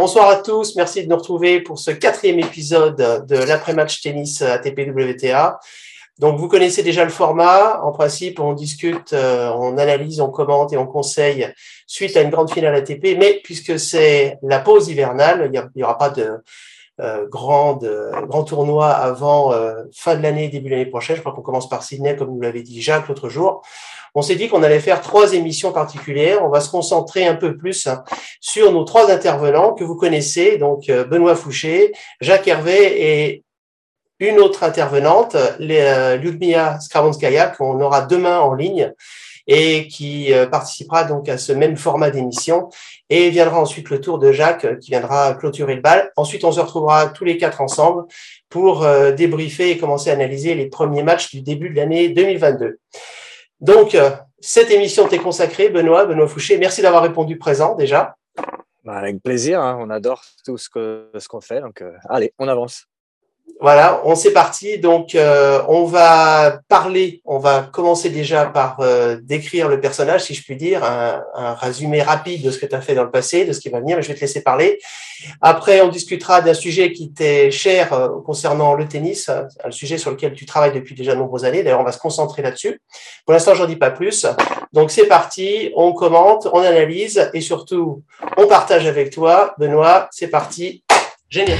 Bonsoir à tous, merci de nous retrouver pour ce quatrième épisode de l'après-match tennis ATP WTA. Donc vous connaissez déjà le format. En principe, on discute, euh, on analyse, on commente et on conseille suite à une grande finale ATP. Mais puisque c'est la pause hivernale, il n'y aura pas de euh, grand, grand tournoi avant euh, fin de l'année, début de l'année prochaine. Je crois qu'on commence par Sydney, comme nous l'avait dit Jacques l'autre jour on s'est dit qu'on allait faire trois émissions particulières. On va se concentrer un peu plus sur nos trois intervenants que vous connaissez, donc euh, Benoît Fouché, Jacques Hervé et une autre intervenante, euh, Ludmila Skravonskaya, qu'on aura demain en ligne et qui euh, participera donc à ce même format d'émission. Et viendra ensuite le tour de Jacques qui viendra clôturer le bal. Ensuite, on se retrouvera tous les quatre ensemble pour débriefer et commencer à analyser les premiers matchs du début de l'année 2022. Donc, euh, cette émission t'est consacrée, Benoît, Benoît Fouché. Merci d'avoir répondu présent déjà. Bah, avec plaisir, hein. on adore tout ce qu'on ce fait. Donc, euh, allez, on avance. Voilà, on s'est parti. Donc, euh, on va parler, on va commencer déjà par euh, décrire le personnage, si je puis dire, un, un résumé rapide de ce que tu as fait dans le passé, de ce qui va venir, mais je vais te laisser parler. Après, on discutera d'un sujet qui t'est cher euh, concernant le tennis, un sujet sur lequel tu travailles depuis déjà de nombreuses années. D'ailleurs, on va se concentrer là-dessus. Pour l'instant, j'en dis pas plus. Donc, c'est parti, on commente, on analyse et surtout, on partage avec toi. Benoît, c'est parti. Génial.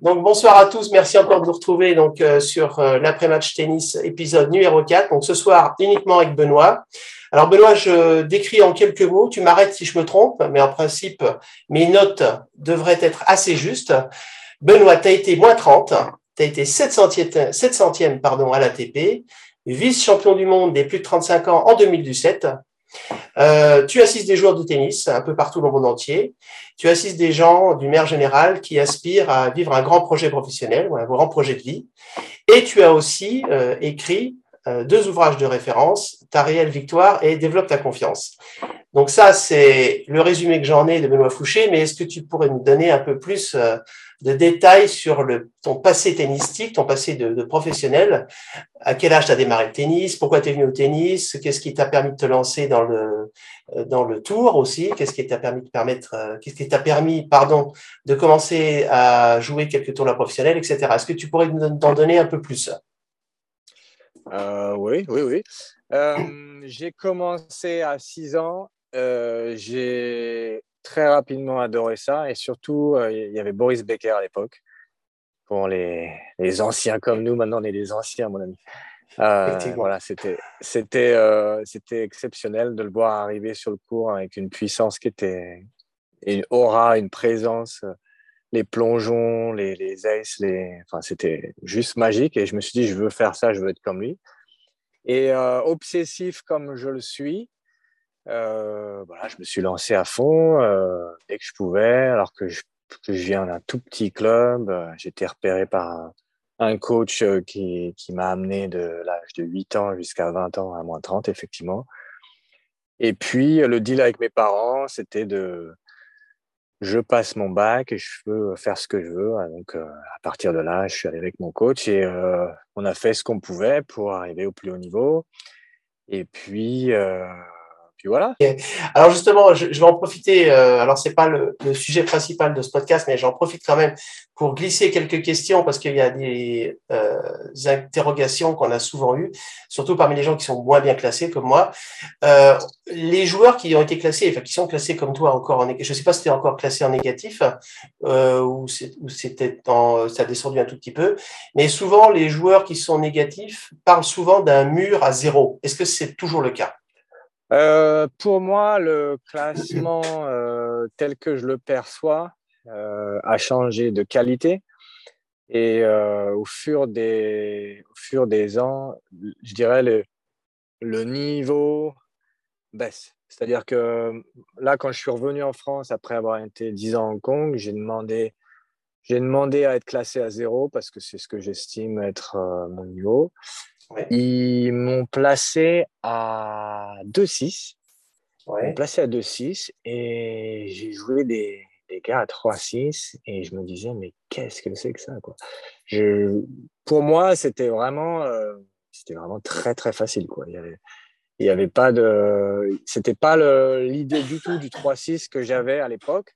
Donc bonsoir à tous, merci encore de nous retrouver donc euh, sur euh, l'après-match tennis épisode numéro 4. Donc ce soir uniquement avec Benoît. Alors Benoît, je décris en quelques mots, tu m'arrêtes si je me trompe, mais en principe mes notes devraient être assez justes. Benoît, tu as été moins 30, tu as été 700e, 700e pardon, à l'ATP, vice-champion du monde des plus de 35 ans en 2017. Euh, tu assistes des joueurs de tennis un peu partout dans le monde entier. Tu assistes des gens du maire général qui aspirent à vivre un grand projet professionnel ou un grand projet de vie. Et tu as aussi euh, écrit euh, deux ouvrages de référence, Ta réelle victoire et Développe ta confiance. Donc ça, c'est le résumé que j'en ai de Benoît Fouché, mais est-ce que tu pourrais nous donner un peu plus de détails sur ton passé tennistique, ton passé de, professionnel. À quel âge tu as démarré le tennis? Pourquoi tu es venu au tennis? Qu'est-ce qui t'a permis de te lancer dans le, euh, dans le tour aussi? Qu'est-ce qui t'a permis de permettre, euh, qu'est-ce qui t'a permis, pardon, de commencer à jouer quelques tournois professionnels, etc. Est-ce que tu pourrais nous en donner un peu plus? Euh, Oui, oui, oui. Euh, j'ai commencé à 6 ans. J'ai très rapidement adoré ça. Et surtout, euh, il y avait Boris Becker à l'époque. Pour les, les, anciens comme nous, maintenant on est des anciens, mon ami. Euh, voilà, c'était c'était euh, c'était exceptionnel de le voir arriver sur le cours avec une puissance qui était une aura, une présence, les plongeons, les les aces, les enfin c'était juste magique et je me suis dit je veux faire ça, je veux être comme lui. Et obsessif comme je le suis, euh, voilà, je me suis lancé à fond euh, dès que je pouvais, alors que je, que je viens d'un tout petit club. Euh, été repéré par un, un coach euh, qui, qui m'a amené de l'âge de 8 ans jusqu'à 20 ans à moins 30, effectivement. Et puis, le deal avec mes parents, c'était de je passe mon bac et je peux faire ce que je veux. Donc, euh, à partir de là, je suis allé avec mon coach et euh, on a fait ce qu'on pouvait pour arriver au plus haut niveau. Et puis, euh, Alors justement, je, vais en profiter. Euh, alors c'est pas le, le, sujet principal de ce podcast, mais j'en profite quand même pour glisser quelques questions parce qu'il y a des euh, interrogations qu'on a souvent eues, surtout parmi les gens qui sont moins bien classés comme moi. Euh, les joueurs qui ont été classés, enfin qui sont classés comme toi encore en, je sais pas si c'était encore classé en négatif euh, ou c'était ça a descendu un tout petit peu, mais souvent les joueurs qui sont négatifs parlent souvent d'un mur à zéro. Est-ce que c'est toujours le cas? Euh, pour moi, le classement euh, tel que je le perçois euh, a changé de qualité. Et au, fur des, au fur des ans, je dirais le, le niveau baisse. C'est-à-dire que là, quand je suis revenu en France après avoir été 10 ans à Hong Kong, j'ai demandé, j'ai demandé à être classé à zéro parce que c'est ce que j'estime être mon niveau. Ouais. Ils m'ont placé à 2-6. Ouais. Ils m'ont placé à 2-6 et j'ai joué des, des gars à 3-6 et je me disais, mais qu'est-ce que c'est que ça quoi? Je, Pour moi, c'était vraiment, euh, c'était vraiment très très facile. Quoi. Il y avait, il y avait pas de, c'était pas l'idée du tout du 3-6 que j'avais à l'époque.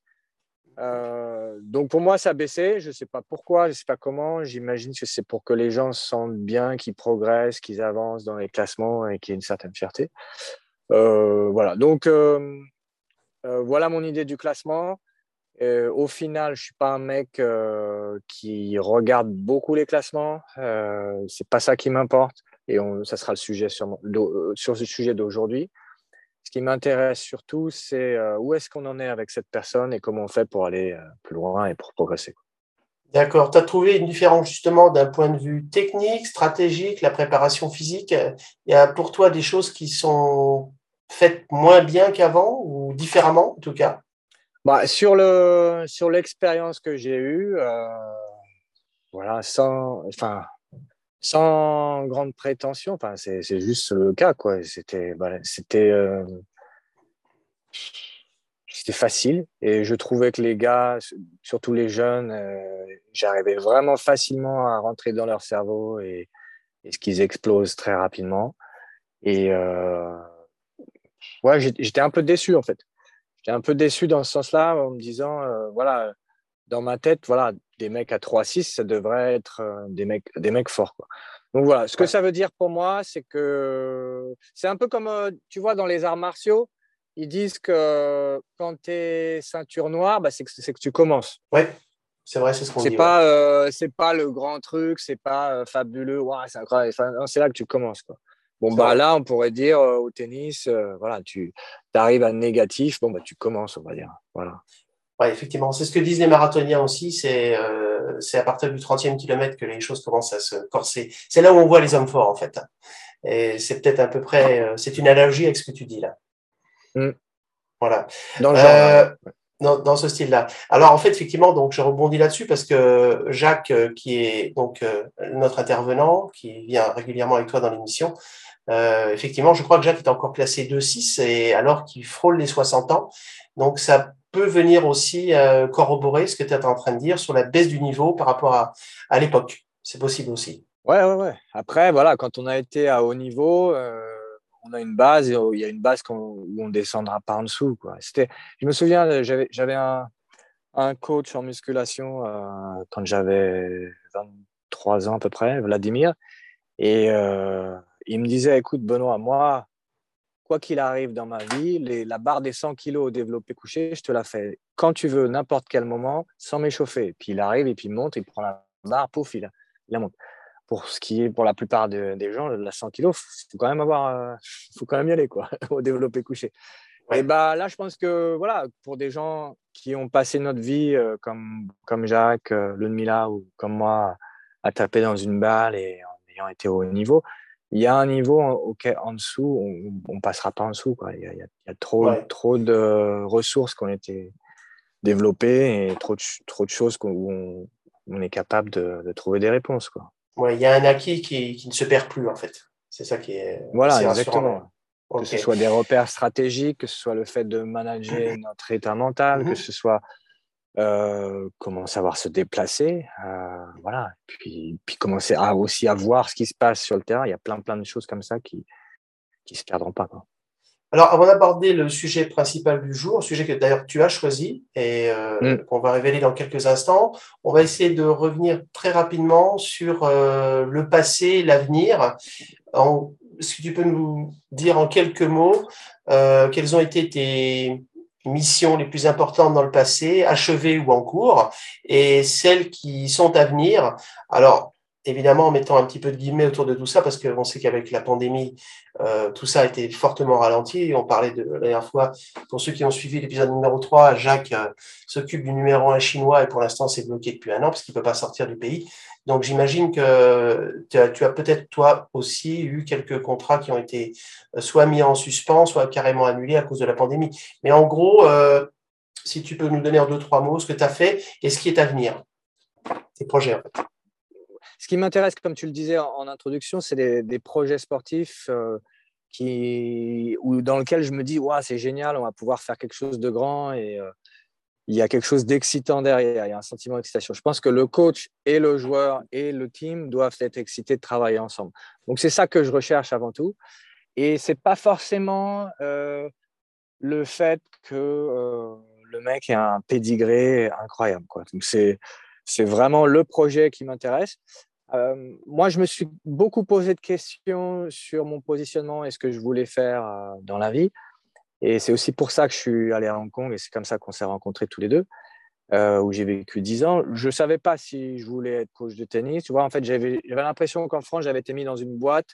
Euh, donc pour moi, ça a baissé. Je ne sais pas pourquoi, je ne sais pas comment. J'imagine que c'est pour que les gens se sentent bien, qu'ils progressent, qu'ils avancent dans les classements et qu'il y ait une certaine fierté. Euh, voilà. Donc voilà mon idée du classement. Euh, au final, je suis pas un mec euh, qui regarde beaucoup les classements. Euh, c'est pas ça qui m'importe. Et on, ça sera le sujet sur, euh, sur ce sujet d'aujourd'hui. Ce qui m'intéresse surtout, c'est où est-ce qu'on en est avec cette personne et comment on fait pour aller plus loin et pour progresser. D'accord. Tu as trouvé une différence justement d'un point de vue technique, stratégique, la préparation physique? Il y a pour toi des choses qui sont faites moins bien qu'avant ou différemment en tout cas? Bah, sur le sur l'expérience que j'ai eue, euh, voilà, sans enfin sans grande prétention, enfin c'est juste le cas quoi. C'était voilà, c'était euh, c'était facile et je trouvais que les gars, surtout les jeunes, euh, j'arrivais vraiment facilement à rentrer dans leur cerveau et, et ce qu'ils explosent très rapidement. Et euh, ouais, j'étais un peu déçu en fait j'étais un peu déçu dans ce sens-là en me disant, voilà, dans ma tête, voilà, des mecs à 3-6, ça devrait être euh, des, mecs, des mecs forts. Quoi. Donc voilà, ce que ça veut dire pour moi, c'est que c'est un peu comme, euh, tu vois, dans les arts martiaux, ils disent que quand tu es ceinture noire, bah, c'est que, que tu commences. Ouais. C'est vrai, c'est ce qu'on dit. Pas, c'est pas le grand truc, c'est pas fabuleux, ouais, c'est incroyable. c'est là que tu commences. Quoi. Bon, bah, là, on pourrait dire au tennis, voilà, tu arrives à négatif, bon, bah, tu commences, on va dire. Voilà. Ouais, effectivement, c'est ce que disent les marathoniens aussi, c'est euh, à partir du 30e kilomètre que les choses commencent à se corser. C'est là où on voit les hommes forts, en fait. Et c'est peut-être à peu près, c'est une analogie avec ce que tu dis là. Mmh. Voilà. Dans, dans, dans ce style-là. Alors en fait, effectivement, donc je rebondis là-dessus parce que Jacques, qui est donc notre intervenant, qui vient régulièrement avec toi dans l'émission, euh, effectivement, je crois que Jacques est encore classé 2-6 et alors qu'il frôle les 60 ans. Donc, ça peut venir aussi euh, corroborer ce que tu es en train de dire sur la baisse du niveau par rapport à, à l'époque. C'est possible aussi. Ouais, ouais, ouais. Après, voilà, quand on a été à haut niveau, euh, on a une base et il y a une base où on descendra pas en dessous. Quoi. Je me souviens, j'avais un, un coach en musculation euh, quand j'avais 23 ans à peu près, Vladimir. Et il me disait, écoute Benoît, moi, quoi qu'il arrive dans ma vie, la barre des 100 kilos au développé couché, je te la fais quand tu veux, n'importe quel moment, sans m'échauffer. Puis il arrive et puis il monte, il prend la barre, pouf, il, la monte. Pour ce qui est pour la plupart des gens, la 100 kilos, il faut quand même avoir, euh, faut quand même y aller quoi, au développé couché. Et bah là, je pense que voilà, pour des gens qui ont passé notre vie euh, comme comme Jacques, euh, Ludmilla ou comme moi, à taper dans une balle et en ayant été au haut niveau, il y a un niveau auquel, en dessous, on ne passera pas en dessous. Quoi. Il, y a, il, y a, trop, trop de ressources qui ont été développées et trop de, trop de choses où on, on est capable de, de, trouver des réponses. Quoi. Ouais, il y a un acquis qui, qui ne se perd plus, en fait. C'est ça qui est. Voilà, exactement. Que ce soit des repères stratégiques, que ce soit le fait de manager notre état mental, que mhm. ce soit euh, comment savoir se déplacer, euh, voilà. Puis, puis commencer à aussi à voir ce qui se passe sur le terrain. Il y a plein plein de choses comme ça qui qui se perdront pas. Quoi. Alors, avant d'aborder le sujet principal du jour, sujet que d'ailleurs tu as choisi et euh, mm. qu'on va révéler dans quelques instants, on va essayer de revenir très rapidement sur le passé, l'avenir. Est-ce que tu peux nous dire en quelques mots quels ont été tes missions les plus importantes dans le passé, achevées ou en cours, et celles qui sont à venir. Alors, évidemment, en mettant un petit peu de guillemets autour de tout ça, parce qu'on sait qu'avec la pandémie, euh, tout ça a été fortement ralenti. On parlait de la dernière fois, pour ceux qui ont suivi l'épisode numéro 3, Jacques euh, s'occupe du numéro 1 chinois et pour l'instant, c'est bloqué depuis un an parce qu'il peut pas sortir du pays. Donc, j'imagine que tu as, tu as peut-être toi aussi eu quelques contrats qui ont été euh, soit mis en suspens, soit carrément annulés à cause de la pandémie. Mais en gros, euh, si tu peux nous donner en deux, trois mots ce que tu as fait et ce qui est à venir, tes projets en fait. Ce qui m'intéresse, comme tu le disais en, introduction, c'est des, projets sportifs euh, qui, ou dans lesquels je me dis, ouais, c'est génial, on va pouvoir faire quelque chose de grand et, il y a quelque chose d'excitant derrière, il y a un sentiment d'excitation. Je pense que le coach et le joueur et le team doivent être excités de travailler ensemble. Donc c'est ça que je recherche avant tout. Et c'est pas forcément euh, le fait que euh, le mec ait un pédigré incroyable. Quoi. Donc c'est c'est vraiment le projet qui m'intéresse. Euh, moi, je me suis beaucoup posé de questions sur mon positionnement et ce que je voulais faire euh, dans la vie. Et c'est aussi pour ça que je suis allé à Hong Kong et c'est comme ça qu'on s'est rencontrés tous les deux, euh, où j'ai vécu dix ans. Je ne savais pas si je voulais être coach de tennis. Tu vois, en fait, j'avais l'impression qu'en France, j'avais été mis dans une boîte.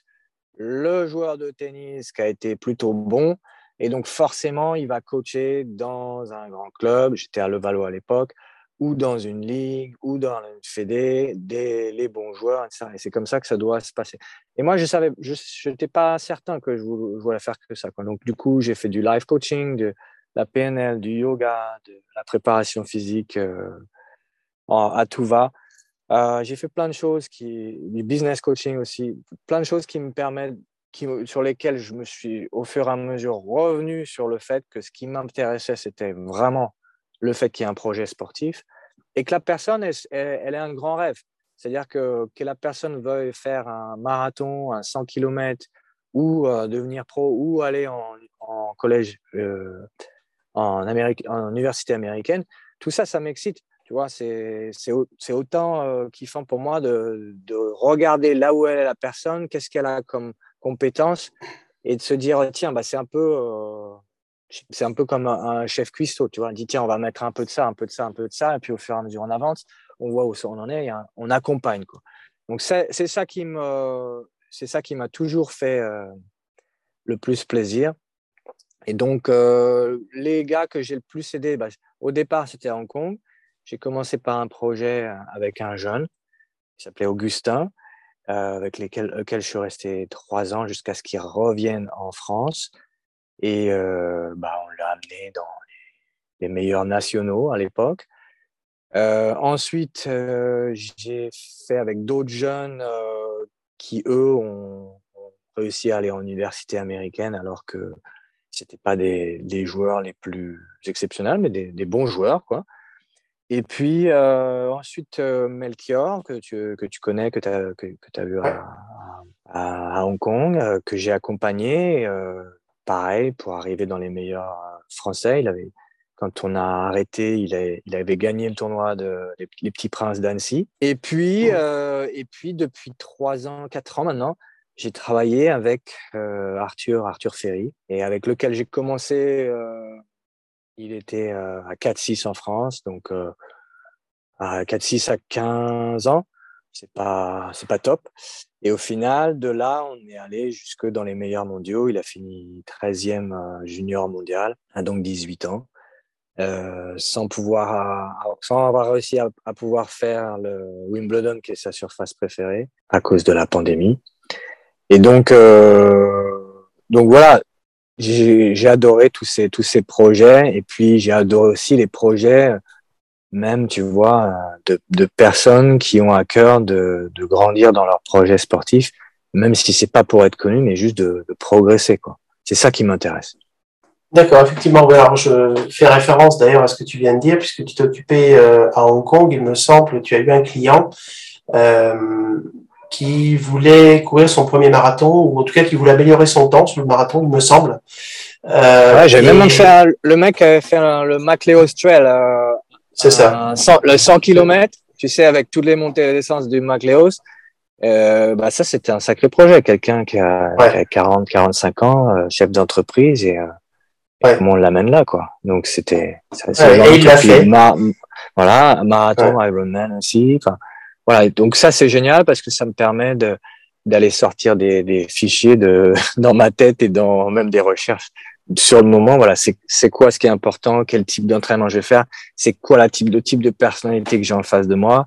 Le joueur de tennis qui a été plutôt bon. Et donc, forcément, il va coacher dans un grand club. J'étais à Levallois à l'époque ou dans une ligue, ou dans une fédé, des, les bons joueurs, etc. Et c'est comme ça que ça doit se passer. Et moi, je savais, je n'étais pas certain que je voulais faire que ça. Quoi. Donc, du coup, j'ai fait du live coaching, de la PNL, du yoga, de la préparation physique euh, à tout va. Euh, j'ai fait plein de choses, qui, du business coaching aussi, plein de choses qui me permettent, qui, sur lesquelles je me suis au fur et à mesure revenu sur le fait que ce qui m'intéressait, c'était vraiment le fait qu'il y ait un projet sportif et que la personne, elle, ait un grand rêve. C'est-à-dire que, que la personne veuille faire un marathon, un 100 km, ou euh, devenir pro, ou aller en, en collège, euh, en, Amérique, en université américaine, tout ça, ça m'excite. Tu vois, c'est autant euh, kiffant pour moi de, de, regarder là où elle est la personne, qu'est-ce qu'elle a comme compétence, et de se dire, tiens, bah, c'est un peu euh, c'est un peu comme un, chef cuistot, tu vois. On dit, tiens, on va mettre un peu de ça, un peu de ça, un peu de ça, et puis au fur et à mesure, on avance, on voit où on en est, on accompagne, quoi. Donc, c'est ça qui me, c'est ça qui m'a toujours fait euh, le plus plaisir. Et donc, euh, les gars que j'ai le plus aidé, bah, au départ, c'était à Hong Kong. J'ai commencé par un projet euh, avec un jeune qui s'appelait Augustin, avec lequel je suis resté trois ans jusqu'à ce qu'il revienne en France. Et euh, bah, on l'a amené dans les, meilleurs nationaux à l'époque. Euh, ensuite, euh, j'ai fait avec d'autres jeunes qui, eux, ont, réussi à aller en université américaine alors que c'était pas des, joueurs les plus exceptionnels, mais des, bons joueurs, quoi. Et puis ensuite, Melchior, que tu, que tu connais, que tu as, que, que as vu à Hong Kong, que j'ai accompagné pareil, pour arriver dans les meilleurs euh, français. Il avait, quand on a arrêté, il, il avait gagné le tournoi de les, Petits Princes d'Annecy. Et puis, euh, et puis depuis trois ans, quatre ans maintenant, j'ai travaillé avec euh, Arthur, Arthur Ferry, et avec lequel j'ai commencé. il était à 4-6 en France, donc à 4-6 à 15 ans c'est pas c'est pas top. Et au final, de là, on est allé jusque dans les meilleurs mondiaux. Il a fini 13e euh, junior mondial, à donc 18 ans, euh, sans pouvoir sans avoir réussi à, pouvoir faire le Wimbledon, qui est sa surface préférée, à cause de la pandémie. Et donc euh, donc voilà, j'ai adoré tous ces tous ces projets. Et puis j'ai adoré aussi les projets même, tu vois, de, de, personnes qui ont à cœur de, de, grandir dans leur projet sportif, même si c'est pas pour être connu, mais juste de, de progresser, quoi. C'est ça qui m'intéresse. D'accord, effectivement. Alors, je fais référence d'ailleurs à ce que tu viens de dire, puisque tu t'es occupé euh, à Hong Kong, il me semble, tu as eu un client euh, qui voulait courir son premier marathon, ou en tout cas qui voulait améliorer son temps sur le marathon, il me semble. Euh, ouais, j'avais même fait le mec avait fait le MacLeod Trail euh, c'est ça. le 100 km, tu sais, avec toutes les montées et descentes du McLeod, euh, bah ça, c'était un sacré projet. Quelqu'un qui a, 40, 45 ans, euh, chef d'entreprise, et, euh, comment on l'amène là, quoi. Donc, c'était. et il l'a fait. voilà, marathon, Ironman aussi. Voilà. Donc, ça, c'est génial parce que ça me permet de d'aller sortir des, des fichiers de dans ma tête et dans même des recherches sur le moment, voilà, c'est quoi ce qui est important, quel type d'entraînement je vais faire, c'est quoi la type de type de personnalité que j'ai en face de moi,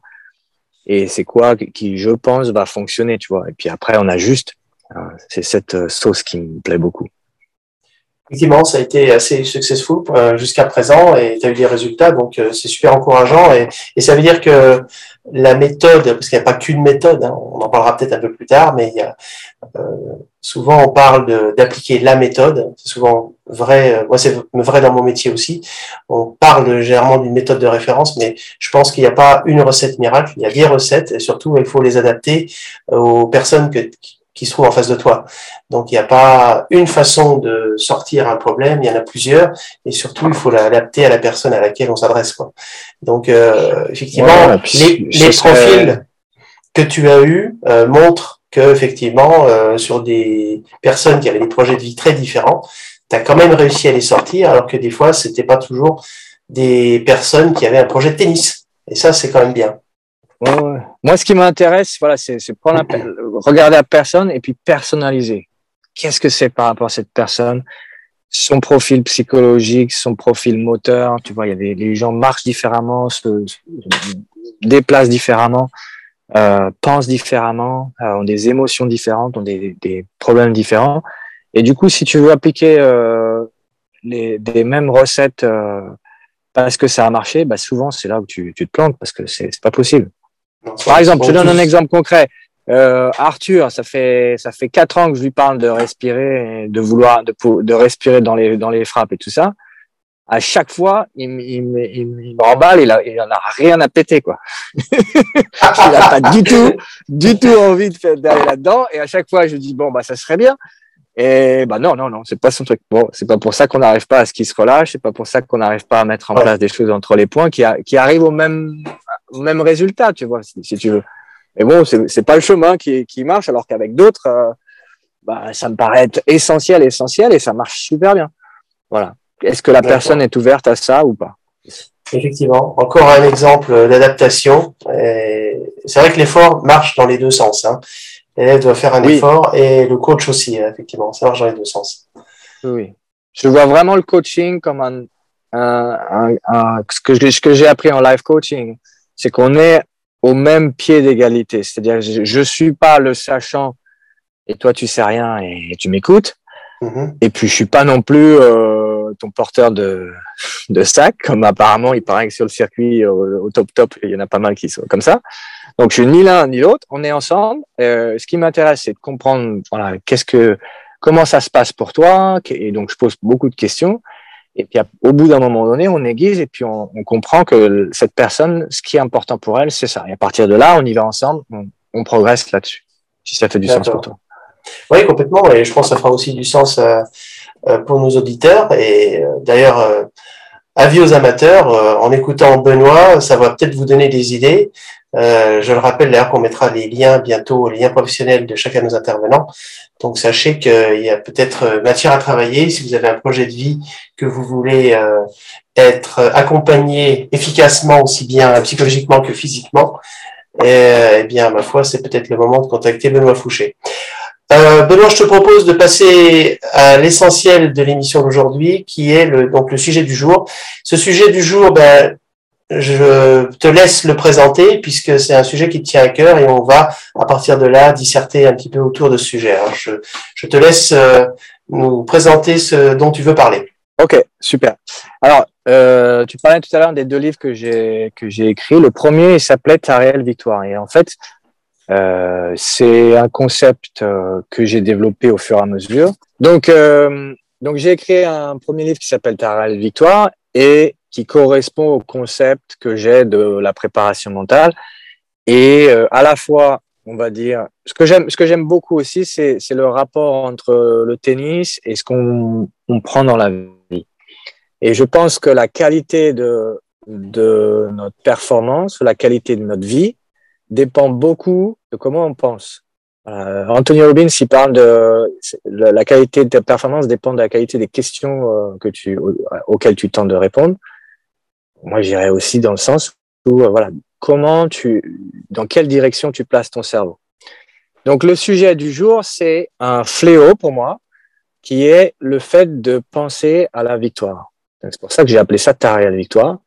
et c'est quoi qui, je pense, va fonctionner, tu vois. Et puis après, on ajuste. C'est cette euh, sauce qui me plaît beaucoup. Effectivement, ça a été assez successful euh, jusqu'à présent et tu as eu des résultats, donc euh, c'est super encourageant. Et, et, ça veut dire que la méthode, parce qu'il n'y a pas qu'une méthode, hein, on en parlera peut-être un peu plus tard, mais il y a, souvent on parle d'appliquer la méthode. C'est souvent vrai. Moi, c'est vrai dans mon métier aussi. On parle généralement d'une méthode de référence, mais je pense qu'il n'y a pas une recette miracle. Il y a des recettes et surtout, il faut les adapter aux personnes que, se trouvent en face de toi. Donc, il n'y a pas une façon de sortir un problème, il y en a plusieurs, et surtout, il faut l'adapter à la personne à laquelle on s'adresse. Donc, euh, effectivement, les, les profils que tu as eus euh, montrent que, effectivement, euh, sur des personnes qui avaient des projets de vie très différents, tu as quand même réussi à les sortir, alors que des fois, c'était pas toujours des personnes qui avaient un projet de tennis. Et ça, c'est quand même bien. Moi, ce qui m'intéresse, voilà, c'est prendre regarder la personne et puis personnaliser. Qu'est-ce que c'est par rapport à cette personne? Son profil psychologique, son profil moteur. Tu vois, il y a des les gens marchent différemment, se, déplacent différemment, euh, pensent différemment, euh, ont des émotions différentes, ont des, des, problèmes différents. Et du coup, si tu veux appliquer euh, les, des mêmes recettes euh, parce que ça a marché, bah souvent c'est là où tu, tu te plantes parce que c'est pas possible. Par exemple, je te donne un exemple concret. Euh, Arthur, ça fait ça fait quatre ans que je lui parle de respirer, et de vouloir de, de respirer dans les dans les frappes et tout ça. À chaque fois, il, il, il, il me remballe, il, a, il en a rien à péter quoi. il a pas du tout, du tout envie d'aller là-dedans. Et à chaque fois, je dis bon bah ça serait bien. Et bah non non non, c'est pas son truc. Bon, c'est pas pour ça qu'on n'arrive pas à ce qu'il se relâche, c'est pas pour ça qu'on n'arrive pas à mettre en place des choses entre les points qui, a, qui arrivent au même même résultat, tu vois, si, tu veux. Mais bon, c'est pas le chemin qui, qui marche, alors qu'avec d'autres, euh, bah, ça me paraît être essentiel, essentiel, et ça marche super bien. Voilà. Est-ce que la personne est ouverte à ça ou pas? Effectivement. Encore un exemple d'adaptation. C'est vrai que l'effort marche dans les deux sens. Hein. L'élève doit faire un effort et le coach aussi, effectivement. Ça marche dans les deux sens. Oui. Je vois vraiment le coaching comme un, un, un, ce que j'ai appris en live coaching c'est qu'on est au même pied d'égalité. C'est-à-dire, je, ne suis pas le sachant et toi tu sais rien et tu m'écoutes. Mm-hmm. Et puis je suis pas non plus euh, ton porteur de, de sac, comme apparemment il paraît que sur le circuit au, top top il y en a pas mal qui sont comme ça. Donc je suis ni l'un ni l'autre. On est ensemble. Euh, ce qui m'intéresse c'est de comprendre voilà qu'est-ce que comment ça se passe pour toi? Et donc je pose beaucoup de questions. Et puis au bout d'un moment donné, on aiguise et puis on, on, comprend que cette personne, ce qui est important pour elle, c'est ça. Et à partir de là, on y va ensemble, on, on progresse là-dessus. Si ça fait du sens pour toi. Oui, complètement. Et je pense que ça fera aussi du sens euh, euh pour nos auditeurs. Et euh, d'ailleurs, euh, avis aux amateurs, en écoutant Benoît, ça va peut-être vous donner des idées. Je le rappelle d'ailleurs qu'on mettra les liens bientôt, les liens professionnels de chacun de nos intervenants. Donc sachez qu'il y a peut-être euh, matière à travailler si vous avez un projet de vie que vous voulez euh, être accompagné efficacement aussi bien psychologiquement que physiquement. Eh bien, ma foi, c'est peut-être le moment de contacter Benoît Fouché. Euh, Benoît, je te propose de passer à l'essentiel de l'émission d'aujourd'hui, qui est le, donc le sujet du jour. Ce sujet du jour, ben, je te laisse le présenter puisque c'est un sujet qui te tient à cœur et on va à partir de là disserter un petit peu autour de ce sujet. Je, te laisse euh, nous présenter ce dont tu veux parler. Ok, super. Alors, euh, tu parlais tout à l'heure des deux livres que j'ai que j'ai écrits. Le premier s'appelait Ta réelle victoire et en fait euh, c'est un concept que j'ai développé au fur et à mesure. Donc donc j'ai écrit un premier livre qui s'appelle Ta réelle victoire et qui correspond au concept que j'ai de la préparation mentale. Et euh, à la fois, on va dire, ce que j'aime, ce que j'aime beaucoup aussi, c'est, c'est le rapport entre le tennis et ce qu'on on prend dans la vie. Et je pense que la qualité de, de notre performance, la qualité de notre vie, dépend beaucoup de comment on pense. Euh, Anthony Robbins, il parle de la qualité de ta performance dépend de la qualité des questions euh, que tu, auxquelles tu tentes de répondre moi j'irais aussi dans le sens où euh, voilà comment tu dans quelle direction tu places ton cerveau. Donc le sujet du jour c'est un fléau pour moi qui est le fait de penser à la victoire. C'est pour ça que j'ai appelé ça ta réelle victoire.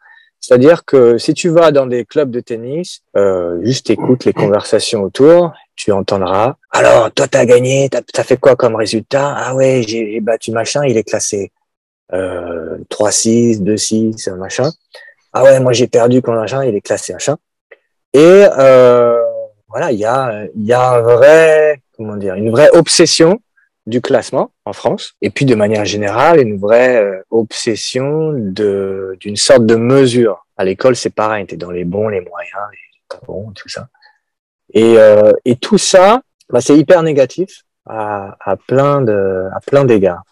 C'est-à-dire que si tu vas dans des clubs de tennis, euh, juste écoute les conversations autour, tu entendras. Alors, toi, t'as gagné, t'as as fait quoi comme résultat? Ah ouais, j'ai battu machin, il est classé euh, 3-6, 2-6, machin. Ah ouais, moi j'ai perdu quand machin, il est classé machin. Et euh, voilà, il y a, il y a un vrai, comment dire, une vraie obsession du classement en France, et puis de manière générale, une vraie euh, obsession de d'une sorte de mesure. À l'école, c'est pareil, tu es dans les bons, les moyens, les pas bons, tout ça. Et, euh, et tout ça, bah, c'est hyper négatif à, à, plein de à plein d'égards.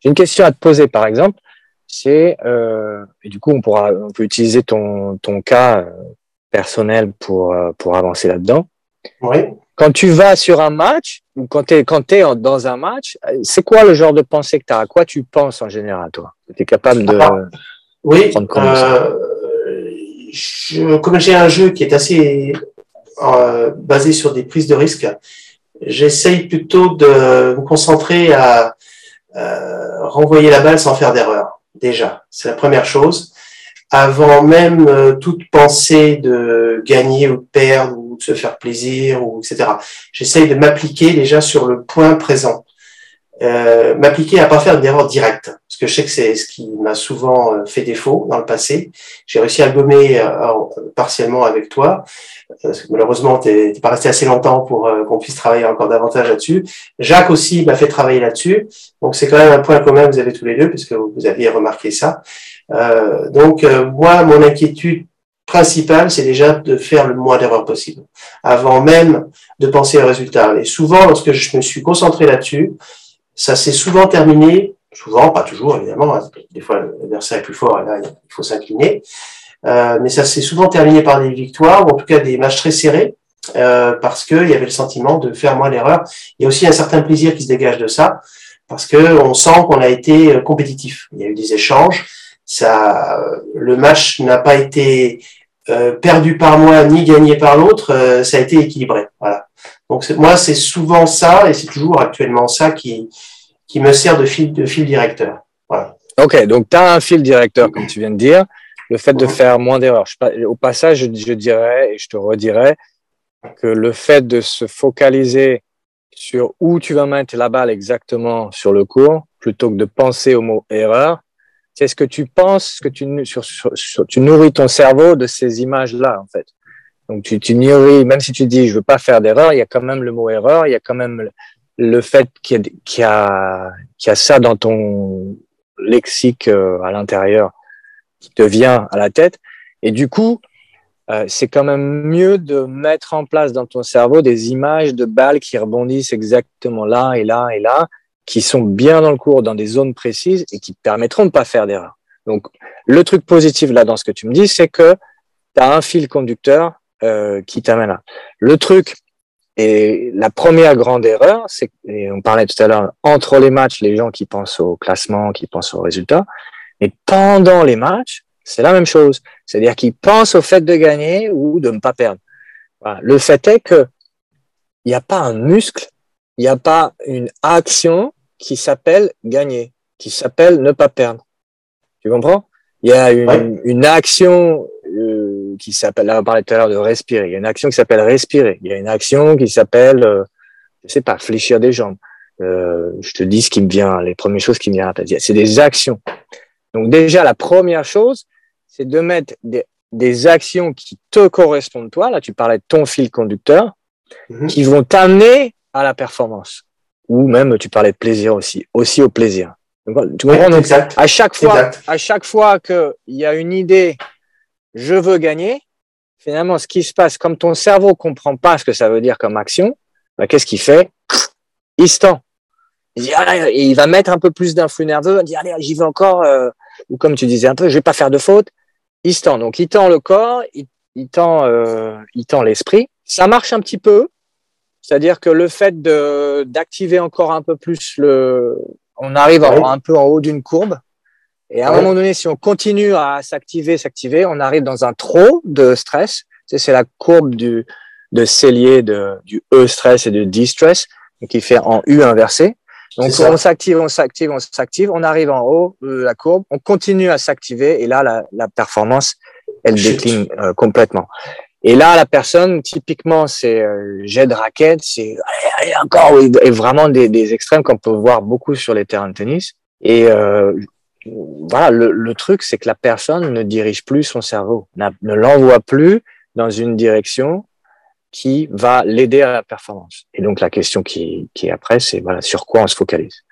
J'ai une question à te poser, par exemple, c'est euh, et du coup on pourra on peut utiliser ton ton cas euh, personnel pour pour avancer là-dedans. Oui quand tu vas sur un match ou quand tu es, quand es dans un match, c'est quoi le genre de pensée que tu as À quoi tu penses en général, toi? Tu es capable de ah, oui, euh, je, Comme j'ai un jeu qui est assez euh, basé sur des prises de risque, j'essaye plutôt de me concentrer à euh, renvoyer la balle sans faire d'erreur. Déjà, c'est la première chose. Avant même euh, toute pensée de gagner ou de perdre de se faire plaisir, ou etc. J'essaye de m'appliquer déjà sur le point présent. Euh, m'appliquer à pas faire d'erreur directe, parce que je sais que c'est ce qui m'a souvent euh, fait défaut dans le passé. J'ai réussi à gommer euh, partiellement avec toi. Parce que malheureusement, tu n'es pas resté assez longtemps pour qu'on puisse travailler encore davantage là-dessus. Jacques aussi m'a fait travailler là-dessus. Donc c'est quand même un point commun que vous avez tous les deux, puisque vous aviez remarqué ça. donc moi, mon inquiétude principal, c'est déjà de faire le moins d'erreurs possible, avant même de penser au résultat. Et souvent, lorsque je me suis concentré là-dessus, ça s'est souvent terminé, souvent, pas toujours évidemment, hein, des fois l'adversaire est plus fort et là il faut s'incliner, euh, mais ça s'est souvent terminé par des victoires, ou en tout cas des matchs très serrés, euh, parce qu'il y avait le sentiment de faire moins d'erreurs. Il y a aussi un certain plaisir qui se dégage de ça, parce que on sent qu'on a été euh, compétitif. Il y a eu des échanges, ça, le match n'a pas été euh, perdu par moi ni gagné par l'autre, ça a été équilibré. Voilà. Donc moi, c'est souvent ça, et c'est toujours actuellement ça qui, qui me sert de fil, de fil directeur. Voilà. Ok, donc tu as un fil directeur, comme tu viens de dire, le fait de faire moins d'erreurs. Au passage, je, je dirais, et je te redirais, que le fait de se focaliser sur où tu vas mettre la balle exactement sur le cours, plutôt que de penser au mot erreur, c'est ce que tu penses, ce que tu, sur, tu nourris ton cerveau de ces images-là, en fait. Donc, tu, tu nourris, même si tu dis, je veux pas faire d'erreur, il y a quand même le mot erreur, il y a quand même le fait qu'il y, a, y a ça dans ton lexique euh, à l'intérieur qui te vient à la tête. Et du coup, euh, c'est quand même mieux de mettre en place dans ton cerveau des images de balles qui rebondissent exactement là et là et là, qui sont bien dans le cours, dans des zones précises et qui permettront de pas faire d'erreur. Donc, le truc positif là dans ce que tu me dis, c'est que tu as un fil conducteur euh, qui t'amène là. Le truc, et la première grande erreur, c'est, et on parlait tout à l'heure, entre les matchs, les gens qui pensent au classement, qui pensent aux résultats, mais pendant les matchs, c'est la même chose. C'est-à-dire qu'ils pensent au fait de gagner ou de ne pas perdre. Voilà. Le fait est que il n'y a pas un muscle, il n'y a pas une action qui s'appelle gagner, qui s'appelle ne pas perdre. Tu comprends? Il y a une, une action euh, qui s'appelle, là on parlait tout à l'heure de respirer, il y a une action qui s'appelle respirer, il y a une action qui s'appelle, euh, je sais pas, fléchir des jambes. Euh, je te dis ce qui me vient, les premières choses qui me viennent à tête. C'est des actions. Donc déjà, la première chose, c'est de mettre des, des actions qui te correspondent toi. Là, tu parlais de ton fil conducteur, mm-hmm. qui vont t'amener à la performance ou même tu parlais de plaisir aussi, aussi au plaisir. tu comprends donc, à chaque fois, à chaque fois qu'il y a une idée, je veux gagner, finalement, ce qui se passe, comme ton cerveau comprend pas ce que ça veut dire comme action, bah, qu'est-ce qu'il fait? Il se tend. Il, dit, il va mettre un peu plus d'influx nerveux, il dit allez, j'y vais encore, euh, ou comme tu disais un peu, je vais pas faire de faute. Il se tend. Donc, il tend le corps, il, il tend, euh, il tend l'esprit. Ça marche un petit peu, c'est-à-dire que le fait de d'activer encore un peu plus le, on arrive un peu en haut d'une courbe. Et à un moment donné, si on continue à s'activer, s'activer, on arrive dans un trop de stress. C'est la courbe du de Cellier de, du E stress et du D stress, qui fait en U inversé. Donc on s'active, on s'active, on s'active, on arrive en haut de la courbe, on continue à s'activer et là la, la performance elle décline euh, complètement. Et là, la personne, typiquement, c'est euh, jet de raquette, c'est encore et vraiment des, des extrêmes qu'on peut voir beaucoup sur les terrains de tennis. Et euh, voilà, le, le truc, c'est que la personne ne dirige plus son cerveau, ne l'envoie plus dans une direction qui va l'aider à la performance. Et donc la question qui, qui est après, c'est voilà, sur quoi on se focalise.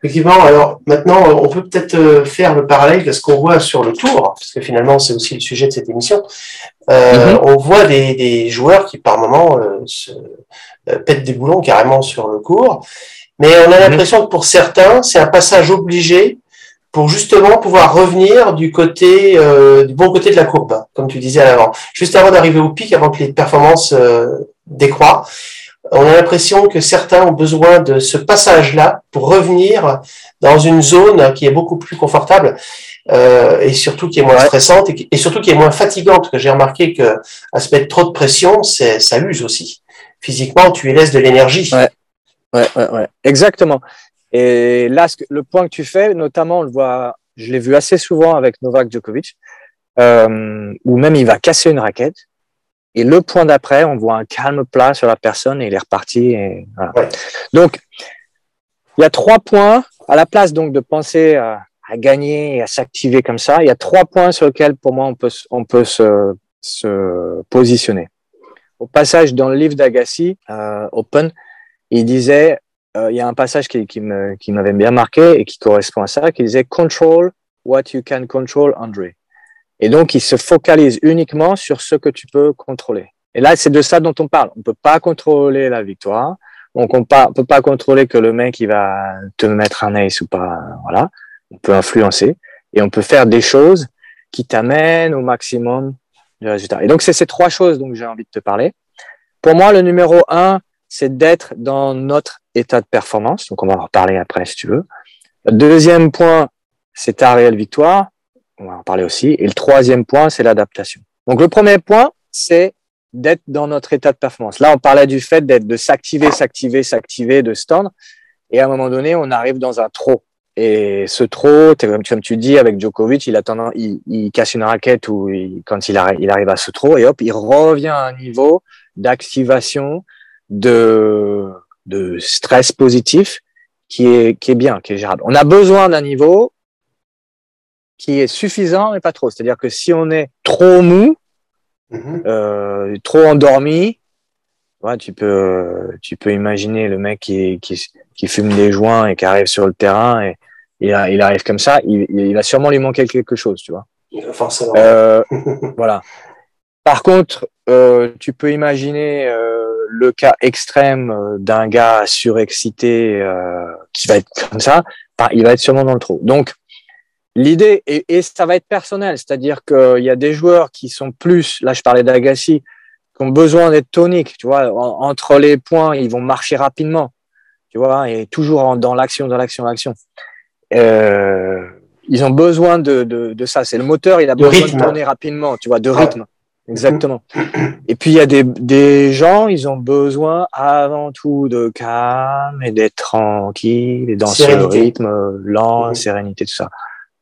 Effectivement, alors maintenant, on peut peut-être euh, faire le parallèle de ce qu'on voit sur le tour, parce que finalement, c'est aussi le sujet de cette émission. Euh, mm-hmm. On voit des, des, joueurs qui, par moment, euh, se euh, pètent des boulons carrément sur le cours, mais on a mm-hmm. l'impression que pour certains, c'est un passage obligé pour justement pouvoir revenir du côté euh, du bon côté de la courbe, comme tu disais à l'avant, juste avant d'arriver au pic, avant que les performances décroient on a l'impression que certains ont besoin de ce passage-là pour revenir dans une zone qui est beaucoup plus confortable euh, et surtout qui est moins stressante et, surtout qui est moins fatigante. Que j'ai remarqué que à se mettre trop de pression, c'est ça use aussi. Physiquement, tu y laisses de l'énergie. Ouais. ouais, ouais, exactement. Et là, le point que tu fais, notamment, on le voit, je l'ai vu assez souvent avec Novak Djokovic, euh, où même il va casser une raquette et le point d'après, on voit un calme plat sur la personne et il est reparti. Et Donc, il y a trois points à la place donc de penser à, gagner et à s'activer comme ça. Il y a trois points sur lesquels, pour moi, on peut, on peut se, se positionner. Au passage, dans le livre d'Agassi, euh, Open, il disait, euh, il y a un passage qui, qui m'avait qui bien marqué et qui correspond à ça, qui disait Control what you can control, André. Et donc, il se focalise uniquement sur ce que tu peux contrôler. Et là, c'est de ça dont on parle. On peut pas contrôler la victoire. On ne peut pas contrôler que le mec, il va te mettre un ace ou pas. Voilà. On peut influencer. Et on peut faire des choses qui t'amènent au maximum de résultats. Et donc, c'est ces trois choses dont j'ai envie de te parler. Pour moi, le numéro un, c'est d'être dans notre état de performance. Donc, on va en reparler après, si tu veux. Le deuxième point, c'est ta réelle victoire on va en parler aussi. Et le troisième point, c'est l'adaptation. Donc le premier point, c'est d'être dans notre état de performance. Là, on parlait du fait d'être de s'activer, s'activer, s'activer, de se tendre. Et à un moment donné, on arrive dans un trop. Et ce trop, comme, tu dis, avec Djokovic, il, a tendance, il, il casse une raquette ou quand il, arrive, il arrive à ce trop, et hop, il revient à un niveau d'activation, de, de stress positif qui est, qui est bien, qui est gérable. On a besoin d'un niveau qui est suffisant mais pas trop. C'est-à-dire que si on est trop mou, euh, trop endormi, ouais, tu peux tu peux imaginer le mec qui, qui, qui fume des joints et qui arrive sur le terrain et, il arrive comme ça, il, il, va sûrement lui manquer quelque chose, tu vois. Forcément. Euh, voilà. Par contre, euh, tu peux imaginer euh, le cas extrême euh, d'un gars surexcité euh, qui va être comme ça, il va être sûrement dans le trou. Donc, L'idée, et, ça va être personnel, c'est-à-dire qu'il y a des joueurs qui sont plus, là je parlais d'Agassi, qui ont besoin d'être toniques, tu vois, entre les points, ils vont marcher rapidement, tu vois, et toujours dans l'action, dans l'action, l'action. Euh, ils ont besoin de, de, ça, c'est le moteur, il a besoin de tourner rapidement, tu vois, de rythme. Exactement. Et puis il y a des, des gens, ils ont besoin avant tout de calme et d'être tranquille et dans ce rythme lent, sérénité, tout ça.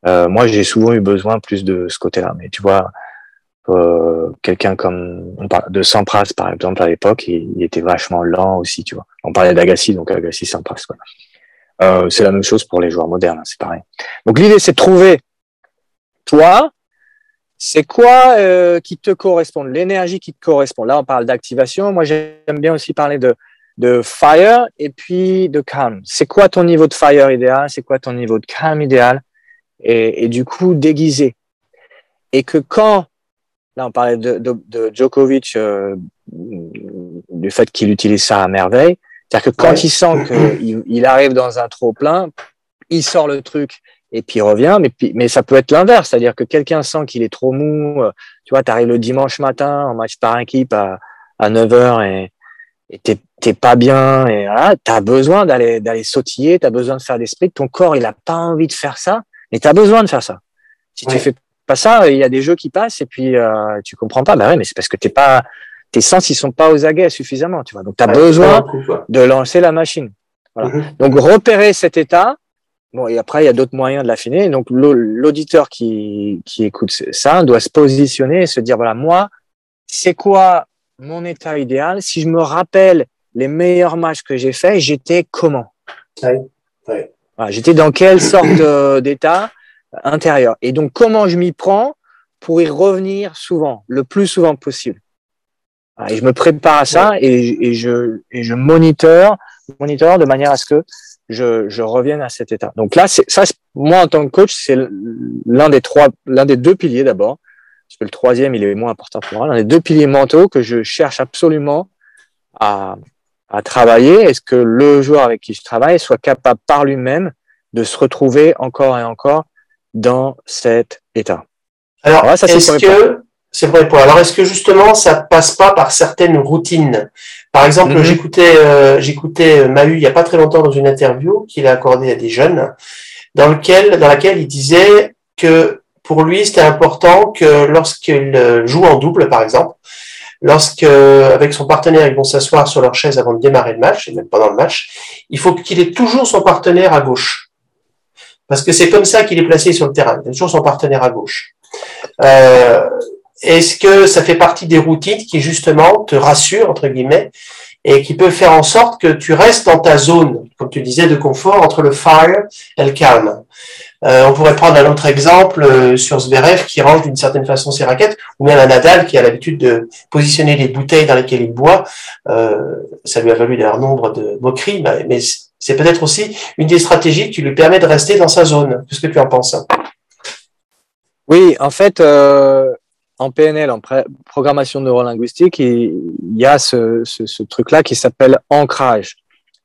Euh, moi, j'ai souvent eu besoin plus de ce côté-là. Mais tu vois, euh, quelqu'un comme on parle de Sampras par exemple à l'époque, il, était vachement lent aussi, tu vois. On parlait d'Agassi, donc Agassi, Sampras. Quoi. Euh, c'est la même chose pour les joueurs modernes, hein, c'est pareil. Donc l'idée, c'est de trouver toi, c'est quoi euh, qui te correspond, l'énergie qui te correspond. Là, on parle d'activation. Moi, j'aime bien aussi parler de de fire et puis de calm. C'est quoi ton niveau de fire idéal? C'est quoi ton niveau de calm idéal? Et, et, du coup déguisé. Et que quand, là on parlait de, de, de Djokovic, euh, du fait qu'il utilise ça à merveille, c'est-à-dire que quand il sent qu'il il arrive dans un trop plein, il sort le truc et puis il revient, mais, mais ça peut être l'inverse, c'est-à-dire que quelqu'un sent qu'il est trop mou, euh, tu vois, tu arrives le dimanche matin en match par équipe à, à 9h et et t'es pas bien et voilà, t'as besoin d'aller d'aller sautiller, t'as besoin de faire des splits, ton corps il a pas envie de faire ça, et tu as besoin de faire ça. Si tu fais pas ça, il y a des jeux qui passent et puis euh, tu comprends pas. Bah ouais, mais c'est parce que t'es pas, tes sens ils sont pas aux aguets suffisamment, tu vois. Donc tu as besoin de lancer la machine. Voilà. Mhm. Donc repérer cet état. Bon, et après il y a d'autres moyens de l'affiner. Donc l'auditeur qui qui écoute ça doit se positionner et se dire voilà moi, c'est quoi mon état idéal? Si je me rappelle les meilleurs matchs que j'ai faits, j'étais comment? Ouais. Ouais. J'étais dans quelle sorte d'état intérieur Et donc, comment je m'y prends pour y revenir souvent, le plus souvent possible Et je me prépare à ça et, et, je, et je moniteur, moniteur de manière à ce que je, je revienne à cet état. Donc là, ça, moi en tant que coach, c'est l'un des trois, l'un des deux piliers d'abord, parce que le troisième, il est moins important pour moi. L'un des deux piliers mentaux que je cherche absolument à, à travailler. Est-ce que le joueur avec qui je travaille soit capable par lui-même de se retrouver encore et encore dans cet état. Alors, Alors ça, est-ce que c'est vrai pour. Alors, est-ce que justement, ça passe pas par certaines routines? Par exemple, mhm. j'écoutais euh, j'écoutais euh, Mahu il y a pas très longtemps dans une interview qu'il a accordée à des jeunes, dans lequel dans laquelle il disait que pour lui, c'était important que lorsqu'il euh, joue en double, par exemple, lorsque avec son partenaire, ils vont s'asseoir sur leur chaise avant de démarrer le match, et même pendant le match, il faut qu'il ait toujours son partenaire à gauche. Parce que c'est comme ça qu'il est placé sur le terrain. Il a toujours son partenaire à gauche. Euh, est-ce que ça fait partie des routines qui justement te rassurent, entre guillemets, et qui peut faire en sorte que tu restes dans ta zone, comme tu disais, de confort entre le fire et le calme? Euh, On pourrait prendre un autre exemple euh, sur Zverev qui range d'une certaine façon ses raquettes, ou même un Nadal qui a l'habitude de positionner les bouteilles dans lesquelles il boit. Euh, ça lui a valu d'ailleurs nombre de moqueries, mais c'est peut-être aussi une des stratégies qui lui permet de rester dans sa zone. Qu'est-ce que tu en penses? Oui, en fait, euh, en PNL, en programmation neurolinguistique, il y a ce, ce, truc-là qui s'appelle ancrage.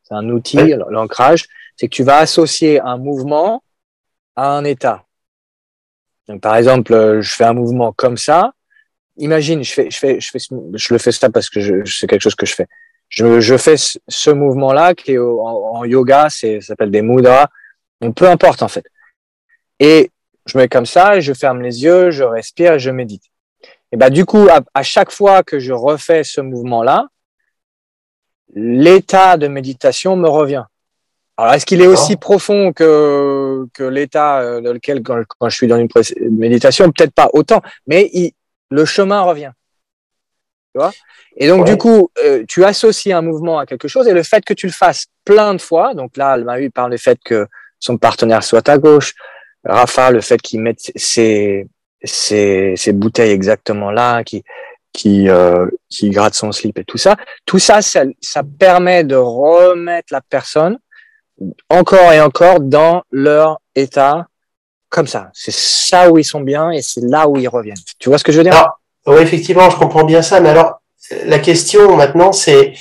C'est un outil, l'ancrage, c'est que tu vas associer un mouvement à un état. Donc, par exemple, je fais un mouvement comme ça. Imagine, je fais, je fais, je fais, je le fais ça parce que c'est quelque chose que je fais. Je, je fais ce mouvement-là qui est en, yoga, c'est, ça s'appelle des mudras. Donc, peu importe, en fait. Et je mets comme ça, je ferme les yeux, je respire et je médite. Et ben du coup, à, chaque fois que je refais ce mouvement-là, l'état de méditation me revient. Alors, est-ce qu'il est aussi profond que, que l'état euh, dans lequel, quand, je suis dans une méditation, peut-être pas autant, mais il, le chemin revient. Tu vois? Et donc, du coup, euh, tu associes un mouvement à quelque chose et le fait que tu le fasses plein de fois, donc là, il parle du fait que son partenaire soit à gauche, Rafa, le fait qu'il mette ses, ces, ces bouteilles exactement là, qui, qui, euh, qui gratte son slip et tout ça. Tout ça, ça, ça permet de remettre la personne encore et encore dans leur état comme ça. C'est ça où ils sont bien et c'est là où ils reviennent. Tu vois ce que je veux dire? Oui, effectivement, je comprends bien ça. Mais alors, la question maintenant, c'est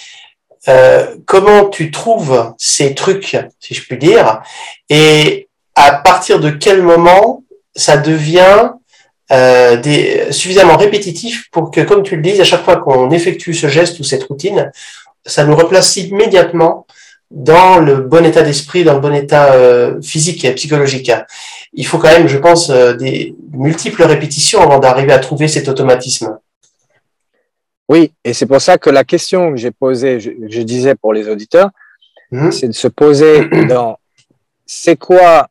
euh, comment tu trouves ces trucs, si je puis dire, et à partir de quel moment ça devient euh, suffisamment répétitif pour que, comme tu le dis, à chaque fois qu'on effectue ce geste ou cette routine, ça nous replace immédiatement dans le bon état d'esprit, dans le bon état euh, physique et psychologique. Il faut quand même, je pense, euh, des multiples répétitions avant d'arriver à trouver cet automatisme. Oui, et c'est pour ça que la question que j'ai posée, je, je, disais pour les auditeurs, mmh. c'est de se poser dans c'est quoi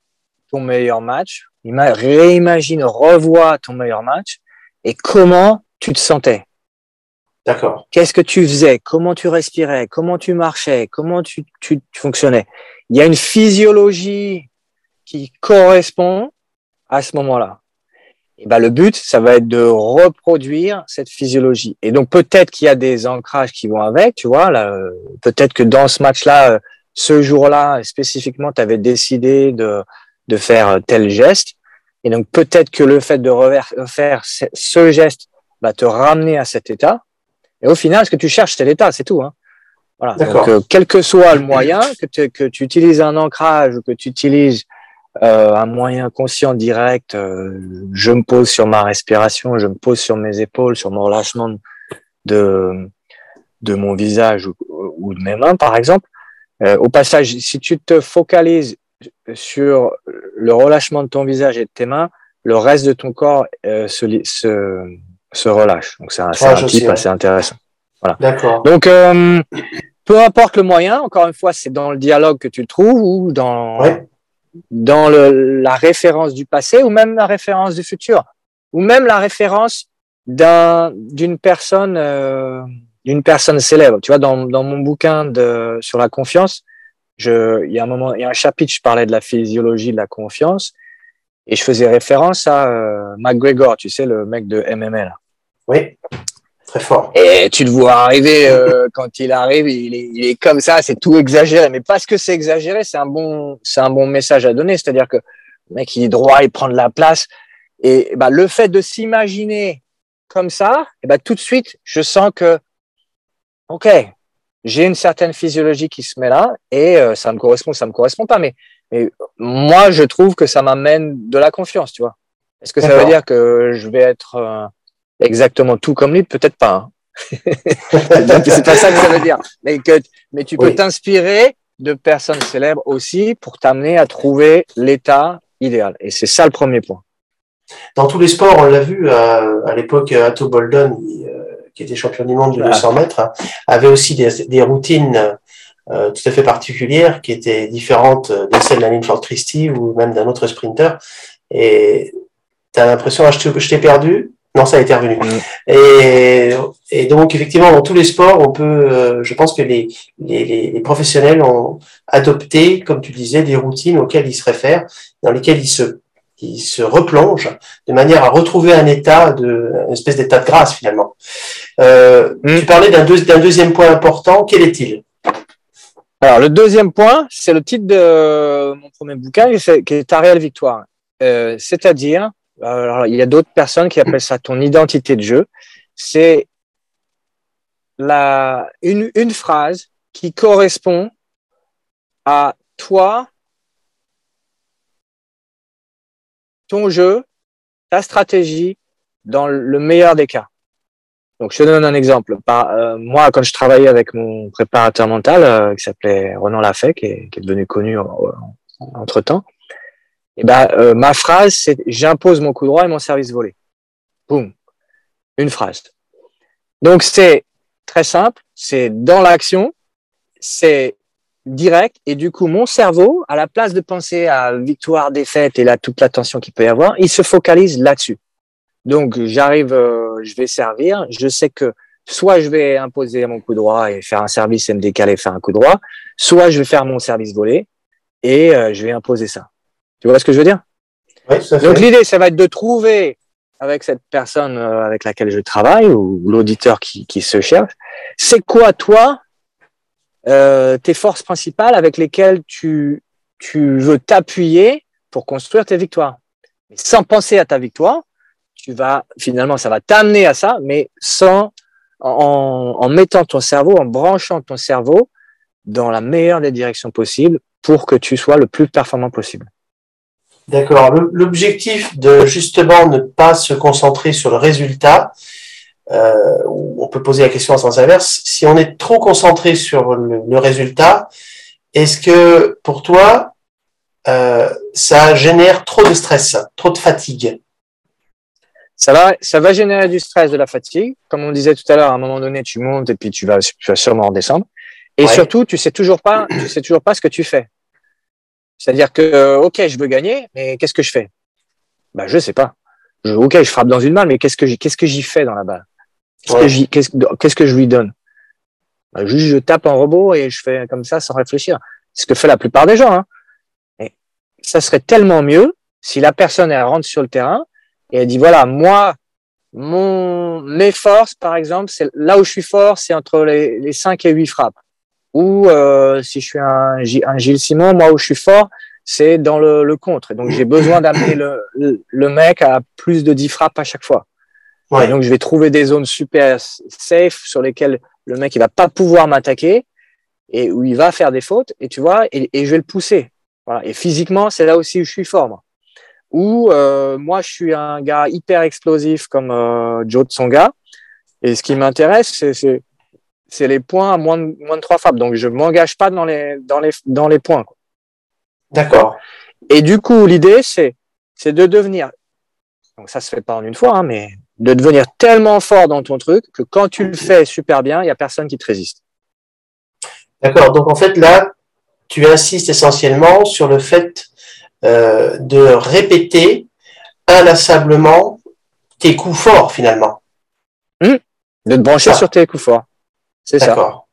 ton meilleur match? Réimagine, revois ton meilleur match et comment tu te sentais. D'accord. Qu'est-ce que tu faisais? Comment tu respirais? Comment tu marchais? Comment tu, tu, fonctionnais? Il y a une physiologie qui correspond à ce moment-là. Et ben le but, ça va être de reproduire cette physiologie. Et donc peut-être qu'il y a des ancrages qui vont avec, tu vois. Là, peut-être que dans ce match-là, ce jour-là spécifiquement, tu avais décidé de de faire tel geste. Et donc peut-être que le fait de refaire ce geste va te ramener à cet état. Et au final, ce que tu cherches, c'est l'état, c'est tout. Hein. Voilà. Donc, euh, quel que soit le moyen, que tu, que tu utilises un ancrage ou que tu utilises euh, un moyen conscient direct, euh, je me pose sur ma respiration, je me pose sur mes épaules, sur mon relâchement de, de mon visage ou, ou de mes mains, par exemple. au passage, si tu te focalises sur le relâchement de ton visage et de tes mains, le reste de ton corps euh, se, se, se, relâche. Donc c'est un, un type assez intéressant. Voilà. D'accord. Donc euh, peu importe le moyen, encore une fois, c'est dans le dialogue que tu le trouves ou dans dans le, la référence du passé ou même la référence du futur ou même la référence d'un d'une personne euh, d'une personne célèbre. Tu vois, dans, dans mon bouquin de sur la confiance, je, il y a un moment, il y a un chapitre, je parlais de la physiologie de la confiance et je faisais référence à euh, McGregor, tu sais, le mec de MMA. Oui. Très fort. Et tu le vois arriver euh, quand il arrive, il est, il est comme ça, c'est tout exagéré. Mais parce que c'est exagéré, c'est un bon, c'est un bon message à donner. C'est-à-dire que le mec, il est droit, il prend de la place. Et bah, le fait de s'imaginer comme ça, et bah, tout de suite, je sens que, ok, j'ai une certaine physiologie qui se met là et euh, ça me correspond, ça me correspond pas. Mais, mais moi, je trouve que ça m'amène de la confiance, tu vois. Est-ce que ça veut dire que je vais être euh, exactement tout comme lui? Peut-être pas. Hein. c'est pas ça que ça veut dire. Mais que, mais tu peux t'inspirer de personnes célèbres aussi pour t'amener à trouver l'état idéal. Et c'est ça le premier point. Dans tous les sports, on l'a vu à, à l'époque, Atto Boldon, euh, qui était champion du monde du 200 mètres, avait aussi des, des routines euh, tout à fait particulières qui étaient différentes de celles d'Aline Ford Christie ou même d'un autre sprinter. Et tu as l'impression, ah, je t'ai perdu, non, ça a été revenu. Mm. Et, et, donc, effectivement, dans tous les sports, on peut, euh, je pense que les, les, les, professionnels ont adopté, comme tu disais, des routines auxquelles ils se réfèrent, dans lesquelles ils se, ils se replongent, de manière à retrouver un état de, une espèce d'état de grâce finalement. Euh, mm. Tu parlais d'un deuxième point important. Quel est-il? Alors, le deuxième point, c'est le titre de mon premier bouquin, qui est Ta réelle victoire. Euh, c'est-à-dire il y a d'autres personnes qui appellent ça ton identité de jeu. C'est une, une phrase qui correspond à toi, ton jeu, ta stratégie dans le meilleur des cas. Donc, je te donne un exemple. Par, euh, moi, quand je travaillais avec mon préparateur mental, euh, qui s'appelait Renan Lafay, qui est, qui est devenu connu entre temps, et eh ben, euh, ma phrase, c'est j'impose mon coup droit et mon service volé. Boum. Une phrase. Donc, c'est très simple, c'est dans l'action, c'est direct, et du coup, mon cerveau, à la place de penser à victoire, défaite et là, toute l'attention qu'il peut y avoir, il se focalise là-dessus. Donc, j'arrive, euh, je vais servir, je sais que soit je vais imposer mon coup droit et faire un service et me décaler, faire un coup droit, soit je vais faire mon service volé et euh, je vais imposer ça. Tu vois ce que je veux dire? Donc l'idée, ça va être de trouver avec cette personne euh, avec laquelle je travaille ou l'auditeur qui, qui, se cherche, c'est quoi toi euh, tes forces principales avec lesquelles tu, tu veux t'appuyer pour construire tes victoires? sans penser à ta victoire, tu vas finalement, ça va t'amener à ça, mais sans en, en mettant ton cerveau, en branchant ton cerveau dans la meilleure des directions possibles pour que tu sois le plus performant possible. D'accord. L'objectif de justement ne pas se concentrer sur le résultat, euh, on peut poser la question en sens inverse, si on est trop concentré sur le, résultat, est-ce que pour toi, euh, ça génère trop de stress, trop de fatigue? Ça va, ça va générer du stress, de la fatigue. Comme on disait tout à l'heure, à un moment donné, tu montes et puis tu vas, tu vas sûrement redescendre. Et surtout, tu sais toujours pas, tu sais toujours pas ce que tu fais. C'est-à-dire que, euh, ok, je veux gagner, mais qu'est-ce que je fais? Bah, je sais pas. Je, ok, je frappe dans une balle, mais qu'est-ce que j'y, qu'est-ce que j'y fais dans la balle? Qu'est-ce que qu'est-ce, que je lui donne? Bah, Juste, je tape en robot et je fais comme ça sans réfléchir. C'est ce que fait la plupart des gens. Hein. Et ça serait tellement mieux si la personne elle rentre sur le terrain et elle dit voilà, moi, mon mes forces, par exemple, c'est là où je suis fort, c'est entre les, les 5 et 8 frappes. Ou euh, si je suis un, un, Gilles Simon, moi où je suis fort, c'est dans le, le, contre. Et donc j'ai besoin d'amener le, le, mec à plus de 10 frappes à chaque fois. Ouais. donc je vais trouver des zones super safe sur lesquelles le mec il va pas pouvoir m'attaquer et où il va faire des fautes. Et tu vois, et, et je vais le pousser. Voilà. Et physiquement, c'est là aussi où je suis fort. Moi. Ou euh, moi, je suis un gars hyper explosif comme euh, Joe Tsonga. Et ce qui m'intéresse, c'est c'est les points à moins de, moins de 3 frappes. Donc, je m'engage pas dans les, dans les, dans les points. D'accord. Et du coup, l'idée, c'est, c'est de devenir, donc ça se fait pas en une fois, hein, mais de devenir tellement fort dans ton truc que quand tu le fais super bien, il y a personne qui te résiste. D'accord. Donc, en fait, là, tu insistes essentiellement sur le fait euh, de répéter inlassablement tes coups forts, finalement. Mmh. De te brancher sur tes coups forts. C'est ça.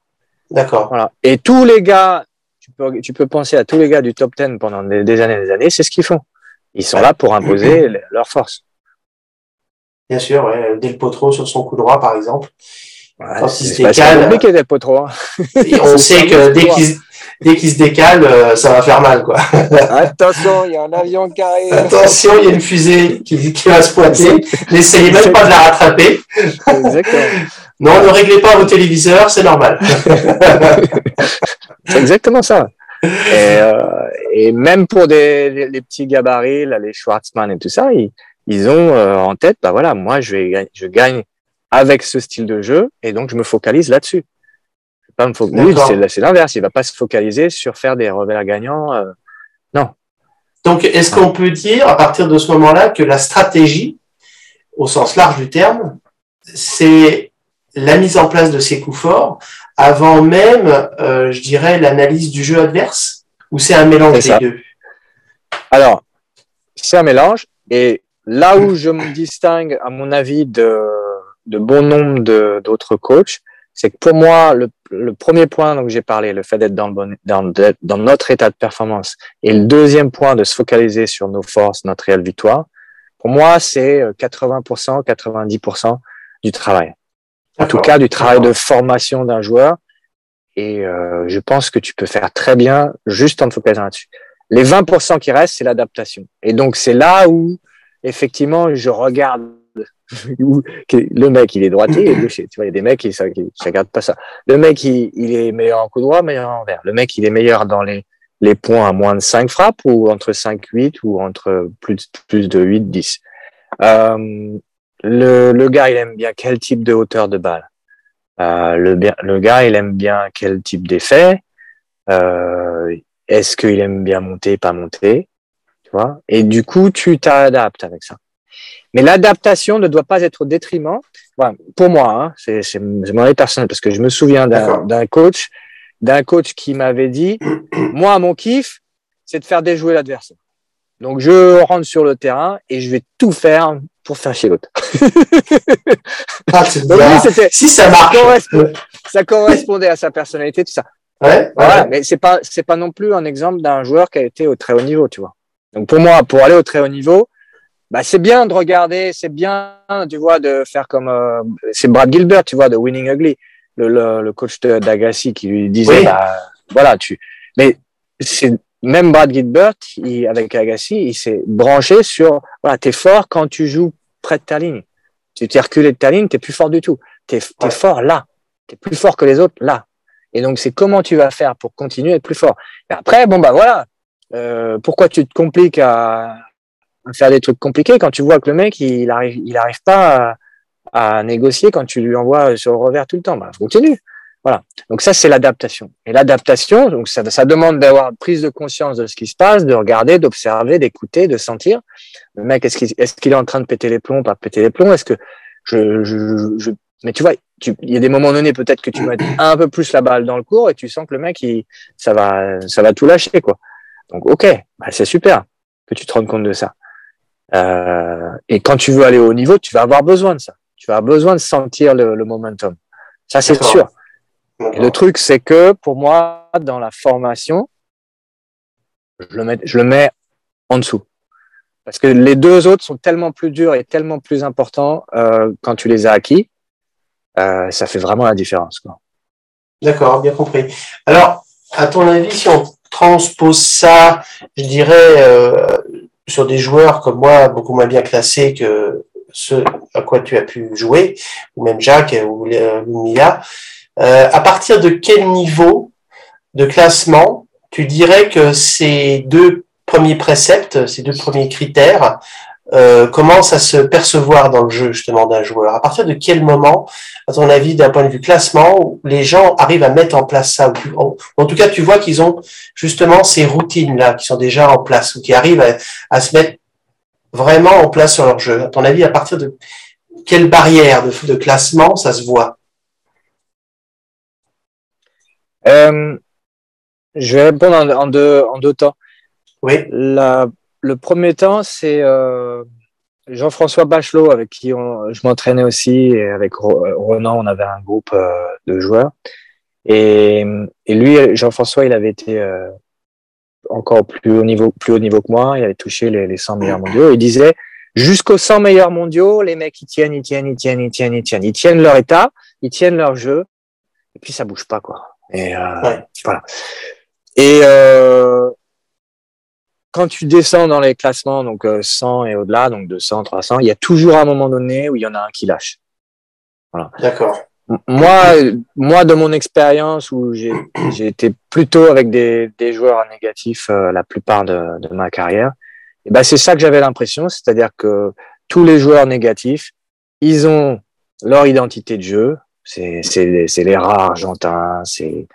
D'accord. Voilà. Et tous les gars, tu peux, tu peux penser à tous les gars du top 10 pendant des, années et des années, c'est ce qu'ils font. Ils sont là pour imposer leur force. Bien sûr, ouais. Del Potro sur son coup droit, par exemple. Se décale. On sait que dès qu'il dès qu'il se décale, euh, ça va faire mal, quoi. Attention, il y a un avion qui arrive. Attention, il y a une fusée qui, qui va se pointer. N'essayez même pas de la rattraper. Exactement. Non, ne réglez pas vos téléviseurs, c'est normal. c'est exactement ça. Et, euh, et, même pour des, les petits gabarits, là, les Schwartzmann et tout ça, ils, ils ont euh, en tête, bah voilà, moi je vais, je gagne avec ce style de jeu, et donc je me focalise là-dessus. Pas me c'est l'inverse. Il va pas se focaliser sur faire des revers gagnants. Euh, non. Donc, est-ce qu'on peut dire à partir de ce moment-là que la stratégie, au sens large du terme, c'est la mise en place de ces coups forts avant même, euh, je dirais, l'analyse du jeu adverse Ou c'est un mélange des deux? Alors, c'est un mélange. Et là où je me distingue, à mon avis, de, de bon nombre d'autres coachs, c'est que pour moi, le, le premier point dont j'ai parlé, le fait d'être dans, dans, dans, notre état de performance, et le deuxième point de se focaliser sur nos forces, notre réelle victoire, pour moi, c'est 80%, euh, 90% du travail. En tout cas, du travail de formation d'un joueur. Et euh, je pense que tu peux faire très bien juste en te focalisant là-dessus. Les 20% qui restent, c'est l'adaptation. Et donc, c'est là où, effectivement, je regarde le mec, il est droitier Tu vois, il y a des mecs qui ne regardent pas ça. Le mec, il, est meilleur en coup droit, meilleur en envers. Le mec, il est meilleur dans les, les points à moins de 5 frappes ou entre 5, 8 ou entre plus, plus de 8, 10. Euh, le, le gars, il aime bien quel type de hauteur de balle? Euh, le, le gars, il aime bien quel type d'effet? Euh, Est-ce qu'il aime bien monter, pas monter? Tu vois? Et du coup, tu t'adaptes avec ça. Mais l'adaptation ne doit pas être au détriment. pour moi, hein, c'est mon avis personnel parce que je me souviens d'un coach, d'un coach qui m'avait dit, moi, mon kiff, c'est de faire déjouer l'adversaire. Donc, je rentre sur le terrain et je vais tout faire pour faire chez l'autre. ah, si ça marche. Ça correspondait, à sa personnalité, tout ça. Ouais, Mais c'est pas, c'est pas non plus un exemple d'un joueur qui a été au très haut niveau, tu vois. Donc, pour moi, pour aller au très haut niveau, bah, c'est bien de regarder, c'est bien, tu vois, de faire comme euh, c'est Brad Gilbert, tu vois, de Winning Ugly, le, le, le coach d'Agassi qui lui disait, bah, voilà, tu. Mais c'est même Brad Gilbert, il, avec Agassi, il s'est branché sur, voilà, t'es fort quand tu joues près de ta ligne. Tu t'es reculé de ta ligne, t'es plus fort du tout. T'es es fort là. T'es plus fort que les autres là. Et donc c'est comment tu vas faire pour continuer à être plus fort. Et après, bon bah voilà. Euh, pourquoi tu te compliques à, faire des trucs compliqués quand tu vois que le mec il arrive il arrive pas à, négocier quand tu lui envoies sur le revers tout le temps. Bah continue. Voilà. Donc ça c'est l'adaptation. Et l'adaptation donc ça, ça demande d'avoir prise de conscience de ce qui se passe de regarder d'observer d'écouter de sentir. Le mec est-ce qu'il est, est en train de péter les plombs pas péter les plombs? Est-ce que je, je, je, mais tu vois il y a des moments donnés peut-être que tu mets un peu plus la balle dans le cours et tu sens que le mec il, ça va ça va tout lâcher quoi. Donc ok bah, c'est super que tu te rendes compte de ça euh, et quand tu veux aller au niveau, tu vas avoir besoin de ça. Tu vas avoir besoin de sentir le, le momentum. Ça, c'est sûr. Et le truc, c'est que pour moi, dans la formation, je le mets, je le mets en dessous. Parce que les deux autres sont tellement plus durs et tellement plus importants euh, quand tu les as acquis. Euh, ça fait vraiment la différence. D'accord, bien compris. Alors, à ton avis, si on transpose ça, je dirais, euh, sur des joueurs comme moi, beaucoup moins bien classés que ceux à quoi tu as pu jouer, ou même Jacques ou, Mia, euh, à partir de quel niveau de classement tu dirais que ces deux premiers préceptes, ces deux premiers critères euh, commencent à se percevoir dans le jeu justement d'un joueur? À partir de quel moment, à ton avis, d'un point de vue classement, les gens arrivent à mettre en place ça? En tout cas, tu vois qu'ils ont justement ces routines-là qui sont déjà en place ou qui arrivent à, se mettre vraiment en place sur leur jeu. À ton avis, à partir de quelle barrière de, de classement ça se voit? Euh, Je vais répondre en, deux, en deux temps. Oui. La le premier temps, c'est euh, Jean-François Bachelot, avec qui je m'entraînais aussi, et avec Ronan, on avait un groupe euh, de joueurs. Et, lui, Jean-François, il avait été euh, encore plus haut niveau, plus haut niveau que moi. Il avait touché les, les 100 meilleurs mondiaux. Il disait, jusqu'aux 100 meilleurs mondiaux, les mecs, ils tiennent, ils tiennent, ils tiennent, ils tiennent, ils tiennent. Ils tiennent leur état, ils tiennent leur jeu, et puis ça bouge pas, quoi. Et euh, voilà. Et euh, quand tu descends dans les classements, donc 100 euh, et au-delà, donc 200, 300, il y a toujours un moment donné où il y en a un qui lâche. Voilà. D'accord. Moi, moi, de mon expérience où j'ai été plutôt avec des, des joueurs négatifs euh, la plupart de, de, ma carrière, et ben c'est ça que j'avais l'impression, c'est-à-dire que tous les joueurs négatifs, ils ont leur identité de jeu, c'est les rares argentins, c'est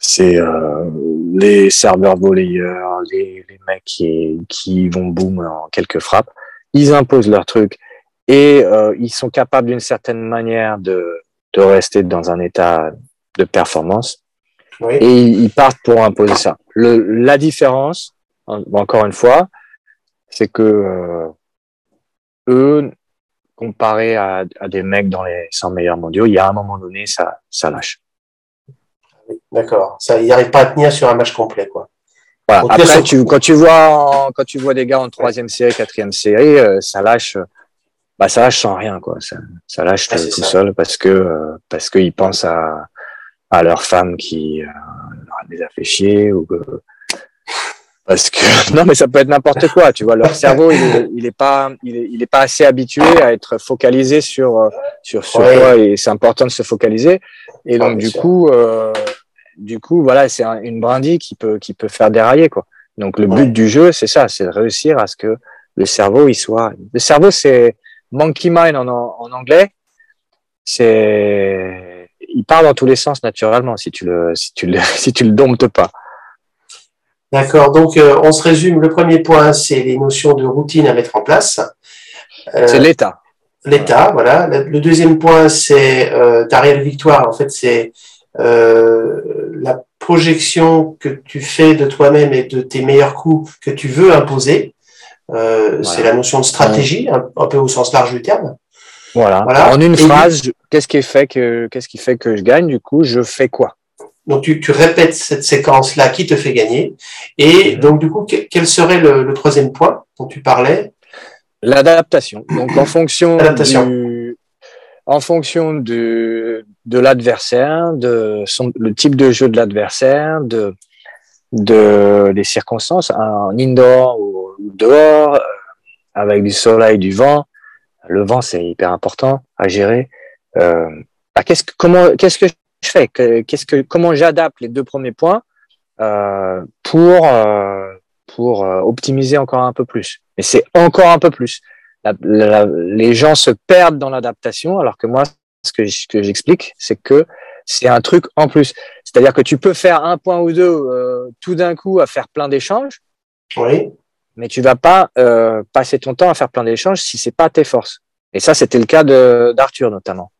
c'est euh, les serveurs volleyeurs, les, les mecs qui, qui vont boom en quelques frappes. Ils imposent leur truc et euh, ils sont capables d'une certaine manière de, de rester dans un état de performance. Oui. Et ils partent pour imposer ça. Le, la différence, encore une fois, c'est que euh, eux, comparé à, à, des mecs dans les 100 meilleurs mondiaux, il y a un moment donné, ça, ça lâche. D'accord. Ça, ils n'arrivent pas à tenir sur un match complet, quoi. Voilà. Après, tu, quand tu vois, quand tu vois des gars en troisième série, quatrième série, euh, ça lâche, bah, ça lâche sans rien, quoi. Ça, ça lâche tout seul parce que, euh, parce qu'ils pensent à, à leur femme qui euh, les a fait chier ou parce que non mais ça peut être n'importe quoi tu vois leur cerveau il est, il est pas il est, il est, pas assez habitué à être focalisé sur euh, sur ce quoi et c'est important de se focaliser et donc du coup euh, du coup voilà c'est une brindille qui peut qui peut faire dérailler quoi donc le but du jeu c'est ça c'est de réussir à ce que le cerveau il soit le cerveau c'est monkey mind en, en anglais c'est il part dans tous les sens naturellement si tu le si tu le si tu le domptes pas D'accord. Donc, euh, on se résume. Le premier point, c'est les notions de routine à mettre en place. Euh, c'est l'état. L'état, voilà. Le deuxième point, c'est euh, ta réelle victoire. En fait, c'est euh, la projection que tu fais de toi-même et de tes meilleurs coups que tu veux imposer. Euh, C'est la notion de stratégie, un, peu au sens large du terme. Voilà. voilà. En une phrase, qu'est-ce qui fait que qu'est-ce qui fait que je gagne? Du coup, je fais quoi? Donc tu, tu répètes cette séquence-là qui te fait gagner. Et mhm. donc du coup, quel serait le, le troisième point dont tu parlais? L'adaptation. Donc en fonction du, en fonction de, l'adversaire, de son, le type de jeu de l'adversaire, de, les circonstances, en indoor ou dehors, euh, avec du soleil, du vent. Le vent, c'est hyper important à gérer. Euh, bah, qu'est-ce que, comment, je fais? Qu'est-ce que comment j'adapte les deux premiers points euh, pour pour optimiser encore un peu plus? Et c'est encore un peu plus. La, la, les gens se perdent dans l'adaptation, alors que moi, ce que, que j'explique, c'est que c'est un truc en plus. C'est-à-dire que tu peux faire un point ou deux euh, tout d'un coup à faire plein d'échanges. Oui. Mais tu vas pas euh, passer ton temps à faire plein d'échanges si c'est pas tes forces. Et ça, c'était le cas d'Arthur notamment.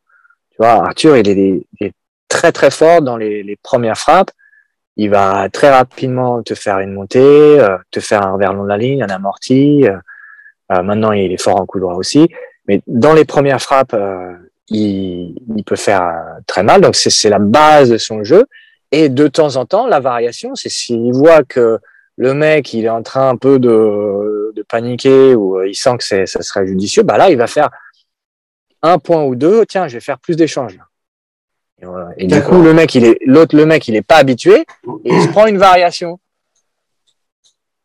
Tu vois, Arthur, il est, il est très très fort dans les, les, premières frappes. Il va très rapidement te faire une montée, euh, te faire un revers long de la ligne, un amorti. Euh, euh, maintenant, il est fort en coup droit aussi. Mais dans les premières frappes, il, il, peut faire très mal. Donc, c'est la base de son jeu. Et de temps en temps, la variation, c'est s'il voit que le mec, il est en train un peu de, de paniquer ou il sent que ça serait judicieux, bah là, il va faire un point ou deux. Tiens, je vais faire plus d'échanges. Et du coup, le mec, il est, l'autre, le mec, il est pas habitué il se prend une variation.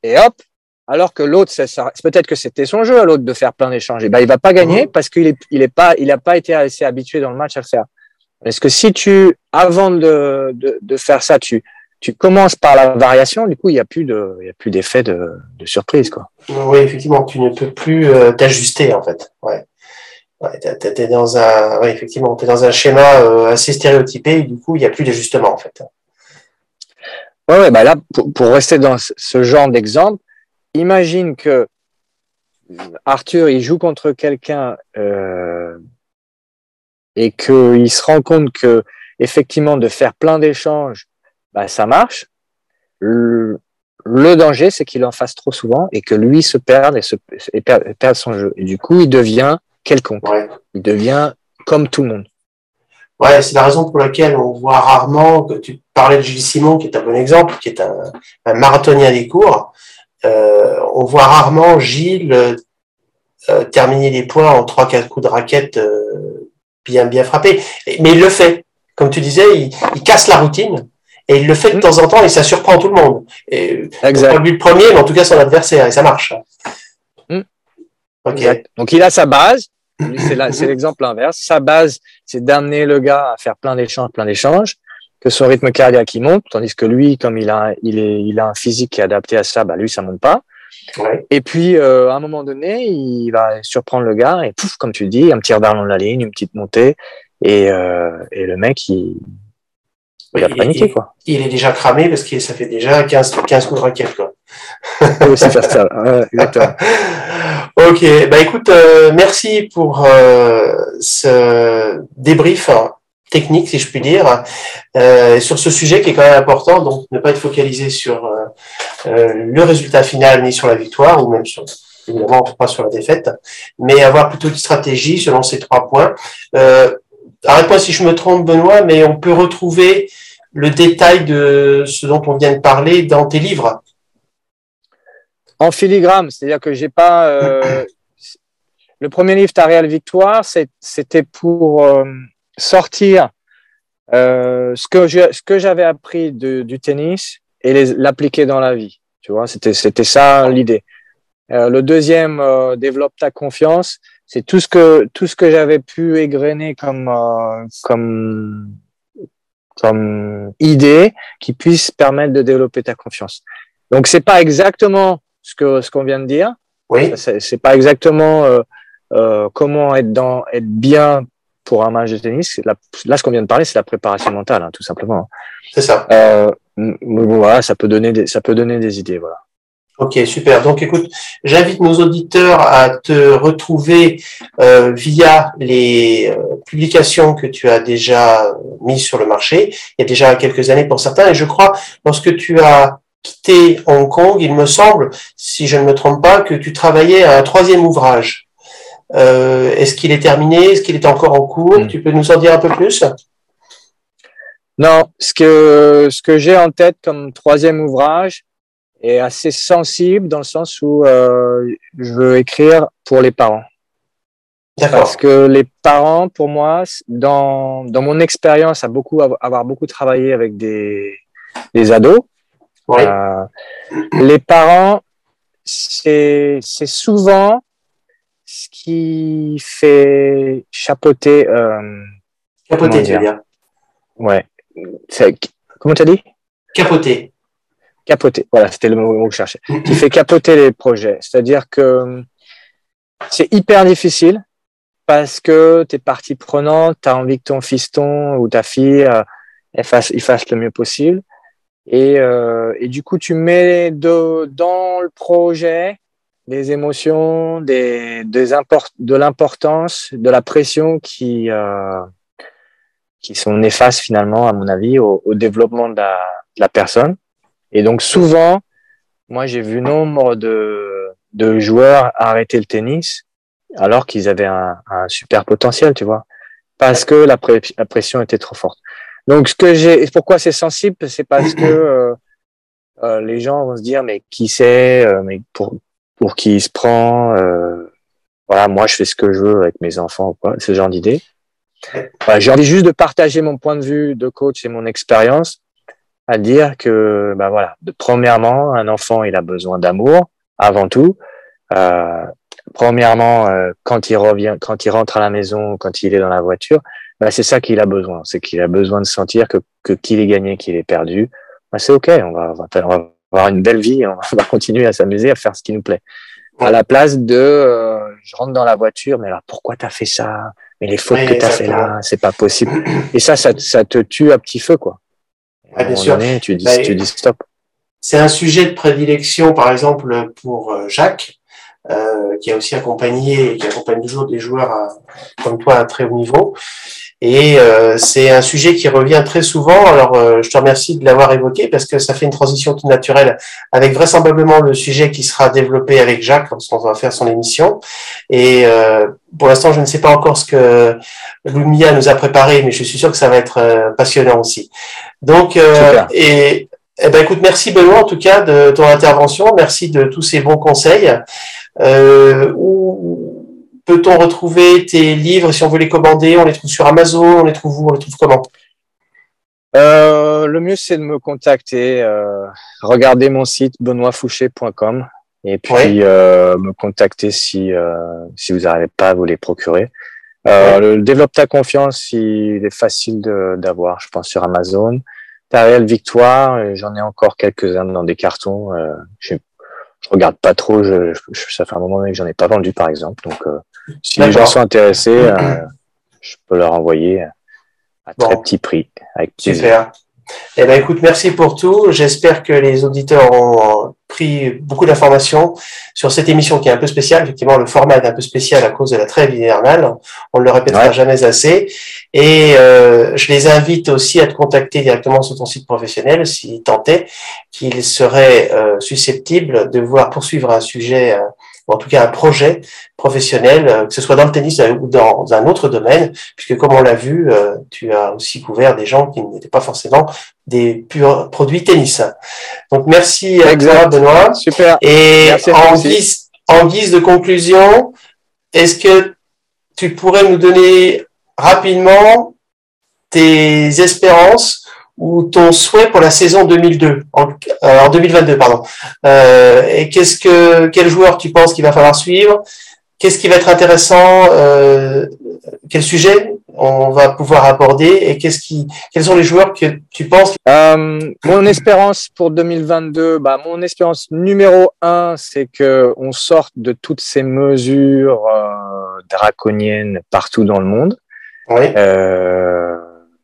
Et hop, alors que l'autre, c'est, peut-être que c'était son jeu à l'autre de faire plein d'échanges. Et ben, il va pas gagner parce qu'il est, il est pas, il a pas été assez habitué dans le match à le faire. Est-ce que si tu, avant de, de, de, faire ça, tu, tu commences par la variation, du coup, il n'y a plus de, il y a plus d'effet de, de surprise, quoi. Oui, effectivement, tu ne peux plus euh, t'ajuster, en fait. Ouais. Ouais, t'es dans un, ouais, effectivement, es dans un schéma euh, assez stéréotypé et du coup, il n'y a plus d'ajustement en fait. Ouais, ouais, bah là, pour, pour rester dans ce genre d'exemple, imagine que Arthur, il joue contre quelqu'un euh, et qu'il se rend compte que effectivement de faire plein d'échanges, bah, ça marche. Le, le danger, c'est qu'il en fasse trop souvent et que lui se perde et, se, et perde son jeu. Et du coup, il devient quelconque. Il devient comme tout le monde. Ouais, c'est la raison pour laquelle on voit rarement, que tu parlais de Gilles Simon, qui est un bon exemple, qui est un, marathonien des cours, on voit rarement Gilles terminer les points en trois quatre coups de raquette bien bien frappés. Mais il le fait. Comme tu disais, il, il casse la routine. Et il le fait de mm. temps en temps et ça surprend tout le monde. Et exact. Pas lui le premier, mais en tout cas son adversaire et ça marche. Mm. Donc il a sa base. C'est l'exemple inverse. Sa base, c'est d'amener le gars à faire plein d'échanges, plein d'échanges, que son rythme cardiaque il monte, tandis que lui, comme il a, il est, il a un physique qui est adapté à ça, bah lui ça monte pas. Ouais. Et puis euh, à un moment donné, il va surprendre le gars et pouf, comme tu dis, un petit regard dans la ligne, une petite montée, et, euh, et le mec il, il a paniqué, quoi. Il est déjà cramé parce que ça fait déjà 15, 15 coups de raquette, quoi. c'est ça, exactement. ok, bah écoute, euh, merci pour euh, ce débrief technique, si je puis dire, euh, sur ce sujet qui est quand même important, donc ne pas être focalisé sur le résultat final ni sur la victoire, ou même sur, évidemment, pas sur la défaite, mais avoir plutôt une stratégie selon ces trois points. Arrête-moi si je me trompe, Benoît, mais on peut retrouver le détail de ce dont on vient de parler dans tes livres En filigrane, c'est-à-dire que j'ai pas. Euh, le premier livre, Ta réelle victoire, c'était pour euh, sortir euh, ce que ce que j'avais appris du tennis et l'appliquer dans la vie. Tu vois, c'était c'était ça l'idée. le deuxième, développe ta confiance. C'est tout ce que tout ce que j'avais pu égrener comme comme comme idée qui puisse permettre de développer ta confiance. Donc c'est pas exactement ce que ce qu'on vient de dire. Oui. C'est pas exactement euh, euh, comment être dans être bien pour un match de tennis. Là, là ce qu'on vient de parler, c'est la préparation mentale, hein, tout simplement. C'est ça. Euh, voilà, ça peut donner des, ça peut donner des idées, voilà. Ok, super. Donc écoute, j'invite nos auditeurs à te retrouver euh, via les euh, publications que tu as déjà mises sur le marché, il y a déjà quelques années pour certains, et je crois, lorsque tu as quitté Hong Kong, il me semble, si je ne me trompe pas, que tu travaillais à un troisième ouvrage. Euh, Est-ce qu'il est terminé? Est-ce qu'il est encore en cours? Hmm. Tu peux nous en dire un peu plus? Non, ce que, ce que j'ai en tête comme troisième ouvrage, est assez sensible dans le sens où euh, je veux écrire pour les parents. Parce que les parents, pour moi, dans, dans mon expérience, à beaucoup avoir beaucoup travaillé avec des, des ados, euh, les parents, c'est c'est souvent ce qui fait chapeauter. Euh, chapeauter, tu veux dire Ouais. Comment tu as dit Capoter capoter. Voilà, c'était le mot que je cherchais. Qui fait capoter les projets. C'est-à-dire que c'est hyper difficile parce que tu es partie prenante, tu as envie que ton fiston ou ta fille euh, elle fasse, il fasse le mieux possible. Et, euh, et du coup, tu mets de, dans le projet des émotions, des, des import, de l'importance, de la pression qui, euh, qui sont néfastes finalement, à mon avis, au, au développement de la, de la personne. Et donc souvent, moi j'ai vu nombre de, de joueurs arrêter le tennis alors qu'ils avaient un, un, super potentiel, tu vois, parce que la, la, pression était trop forte. Donc ce que j'ai, pourquoi c'est sensible, c'est parce que euh, euh, les gens vont se dire mais qui c'est, euh, mais pour pour qui il se prend, euh, voilà, moi je fais ce que je veux avec mes enfants ou quoi, ce genre d'idée. Voilà, j'ai envie juste de partager mon point de vue de coach et mon expérience à dire que, bah voilà, de, premièrement, un enfant, il a besoin d'amour avant tout. Euh, premièrement, euh, quand il revient, quand il rentre à la maison, quand il est dans la voiture, bah, c'est ça qu'il a besoin. C'est qu'il a besoin de sentir que que qu'il est gagné, qu'il est perdu. Bah, c'est ok, on va, on va, avoir une belle vie, on va continuer à s'amuser, à faire ce qui nous plaît. À la place de, euh, je rentre dans la voiture, mais alors pourquoi t'as fait ça? Mais les fautes que t'as fait là, c'est pas possible. Et ça, ça, ça te tue à petit feu, quoi. Ah, bien sûr. tu, dis, bah, tu dis stop. C'est un sujet de prédilection, par exemple, pour euh, Jacques, euh, qui a aussi accompagné qui accompagne toujours des joueurs à, comme toi à très haut niveau. Et euh, c'est un sujet qui revient très souvent. Alors, euh, je te remercie de l'avoir évoqué parce que ça fait une transition tout naturelle avec vraisemblablement le sujet qui sera développé avec Jacques lorsqu'on va faire son émission. Et euh, pour l'instant, je ne sais pas encore ce que Lumia nous a préparé, mais je suis sûr que ça va être passionnant aussi. Donc, et eh ben, écoute, merci Benoît en tout cas de ton intervention. Merci de tous ces bons conseils. Euh, où, peut-on retrouver tes livres si on veut les commander? On les trouve sur Amazon On les trouve où? On les trouve comment? Euh, Le mieux, c'est de me contacter. Euh, regardez mon site benoîtfouché.com et puis euh, me contacter si, euh, si vous n'arrivez pas à vous les procurer. Euh, le Développe ta confiance, il est facile d'avoir, je pense, sur Amazon. Ta réelle victoire, j'en ai encore quelques-uns dans des cartons. je, je regarde pas trop, je, ça fait un moment que j'en ai pas vendu, par exemple. Donc, si les gens sont intéressés, je peux leur envoyer à très petit prix. Avec Super. Eh ben, écoute, merci pour tout. J'espère que les auditeurs ont pris beaucoup d'informations sur cette émission qui est un peu spéciale. Effectivement, le format est un peu spécial à cause de la trêve hivernale. On ne le répétera jamais assez. Et euh, je les invite aussi à te contacter directement sur ton site professionnel s'ils tentaient qu'ils seraient euh, susceptibles de voir poursuivre un sujet euh, en tout cas un projet professionnel, euh, que ce soit dans le tennis ou dans un autre domaine, puisque comme on l'a vu, euh, tu as aussi couvert des gens qui n'étaient pas forcément des purs produits tennis. Donc merci toi, Benoît. Super. Et en guise, en guise de conclusion, est-ce que tu pourrais nous donner rapidement tes espérances ou ton souhait pour la saison 2002 en, euh, en 2022 pardon. Euh, et qu'est-ce que quel joueur tu penses qu'il va falloir suivre? Qu'est-ce qui va être intéressant euh, quel sujet on va pouvoir aborder? Et qu'est-ce qui quels sont les joueurs que tu penses euh, mon espérance pour 2022 bah mon espérance numéro un c'est que on sorte de toutes ces mesures euh, draconiennes partout dans le monde. Oui.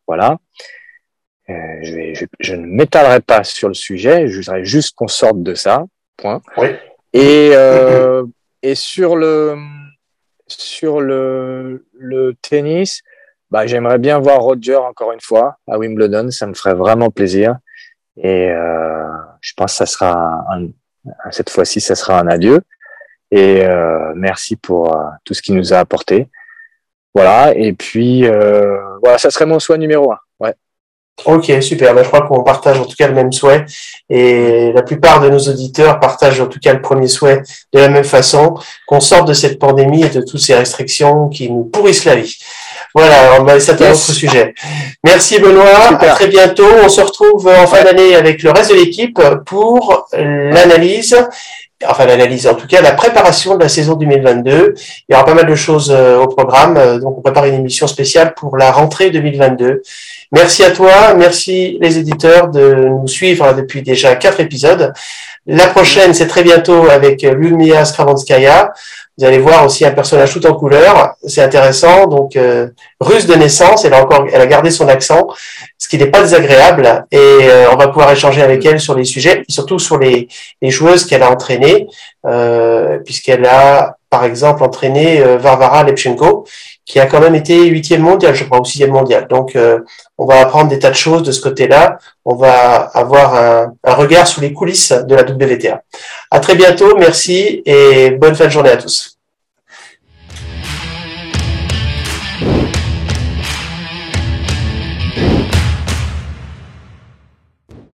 voilà. euh, je, vais, je, ne m'étalerai pas sur le sujet, je voudrais juste qu'on sorte de ça, point. Oui. Et, euh, et sur le sur le, le tennis, bah, j'aimerais bien voir Roger encore une fois à Wimbledon, ça me ferait vraiment plaisir. Et euh, je pense que ça sera un, cette fois-ci, ça sera un adieu. Et euh, merci pour euh, tout ce qu'il nous a apporté. Voilà. Et puis euh, voilà, ça serait mon souhait numéro un. Ok, super. Ben, je crois qu'on partage en tout cas le même souhait et la plupart de nos auditeurs partagent en tout cas le premier souhait de la même façon, qu'on sorte de cette pandémie et de toutes ces restrictions qui nous pourrissent la vie. Voilà, on va c'est un autre sujet. Merci Benoît, à très bientôt. On se retrouve en fin d'année avec le reste de l'équipe pour l'analyse enfin l'analyse, en tout cas la préparation de la saison 2022. Il y aura pas mal de choses euh, au programme, euh, donc on prépare une émission spéciale pour la rentrée 2022. Merci à toi, merci les éditeurs de nous suivre depuis déjà quatre épisodes. La prochaine, c'est très bientôt avec Lumia Skravanskaya. Vous allez voir aussi un personnage tout en couleur, c'est intéressant. Donc euh, russe de naissance, elle a encore, elle a gardé son accent, ce qui n'est pas désagréable. Et euh, on va pouvoir échanger avec elle sur les sujets, surtout sur les, joueuses qu'elle a entraînées, euh, puisqu'elle a par exemple entraîné Varvara Lepchenko, qui a quand même été huitième mondial, je crois, ou sixième mondial. Donc, euh, on va apprendre des tas de choses de ce côté-là. On va avoir un, regard sous les coulisses de la WTA. À très bientôt, merci et bonne fin de journée à tous.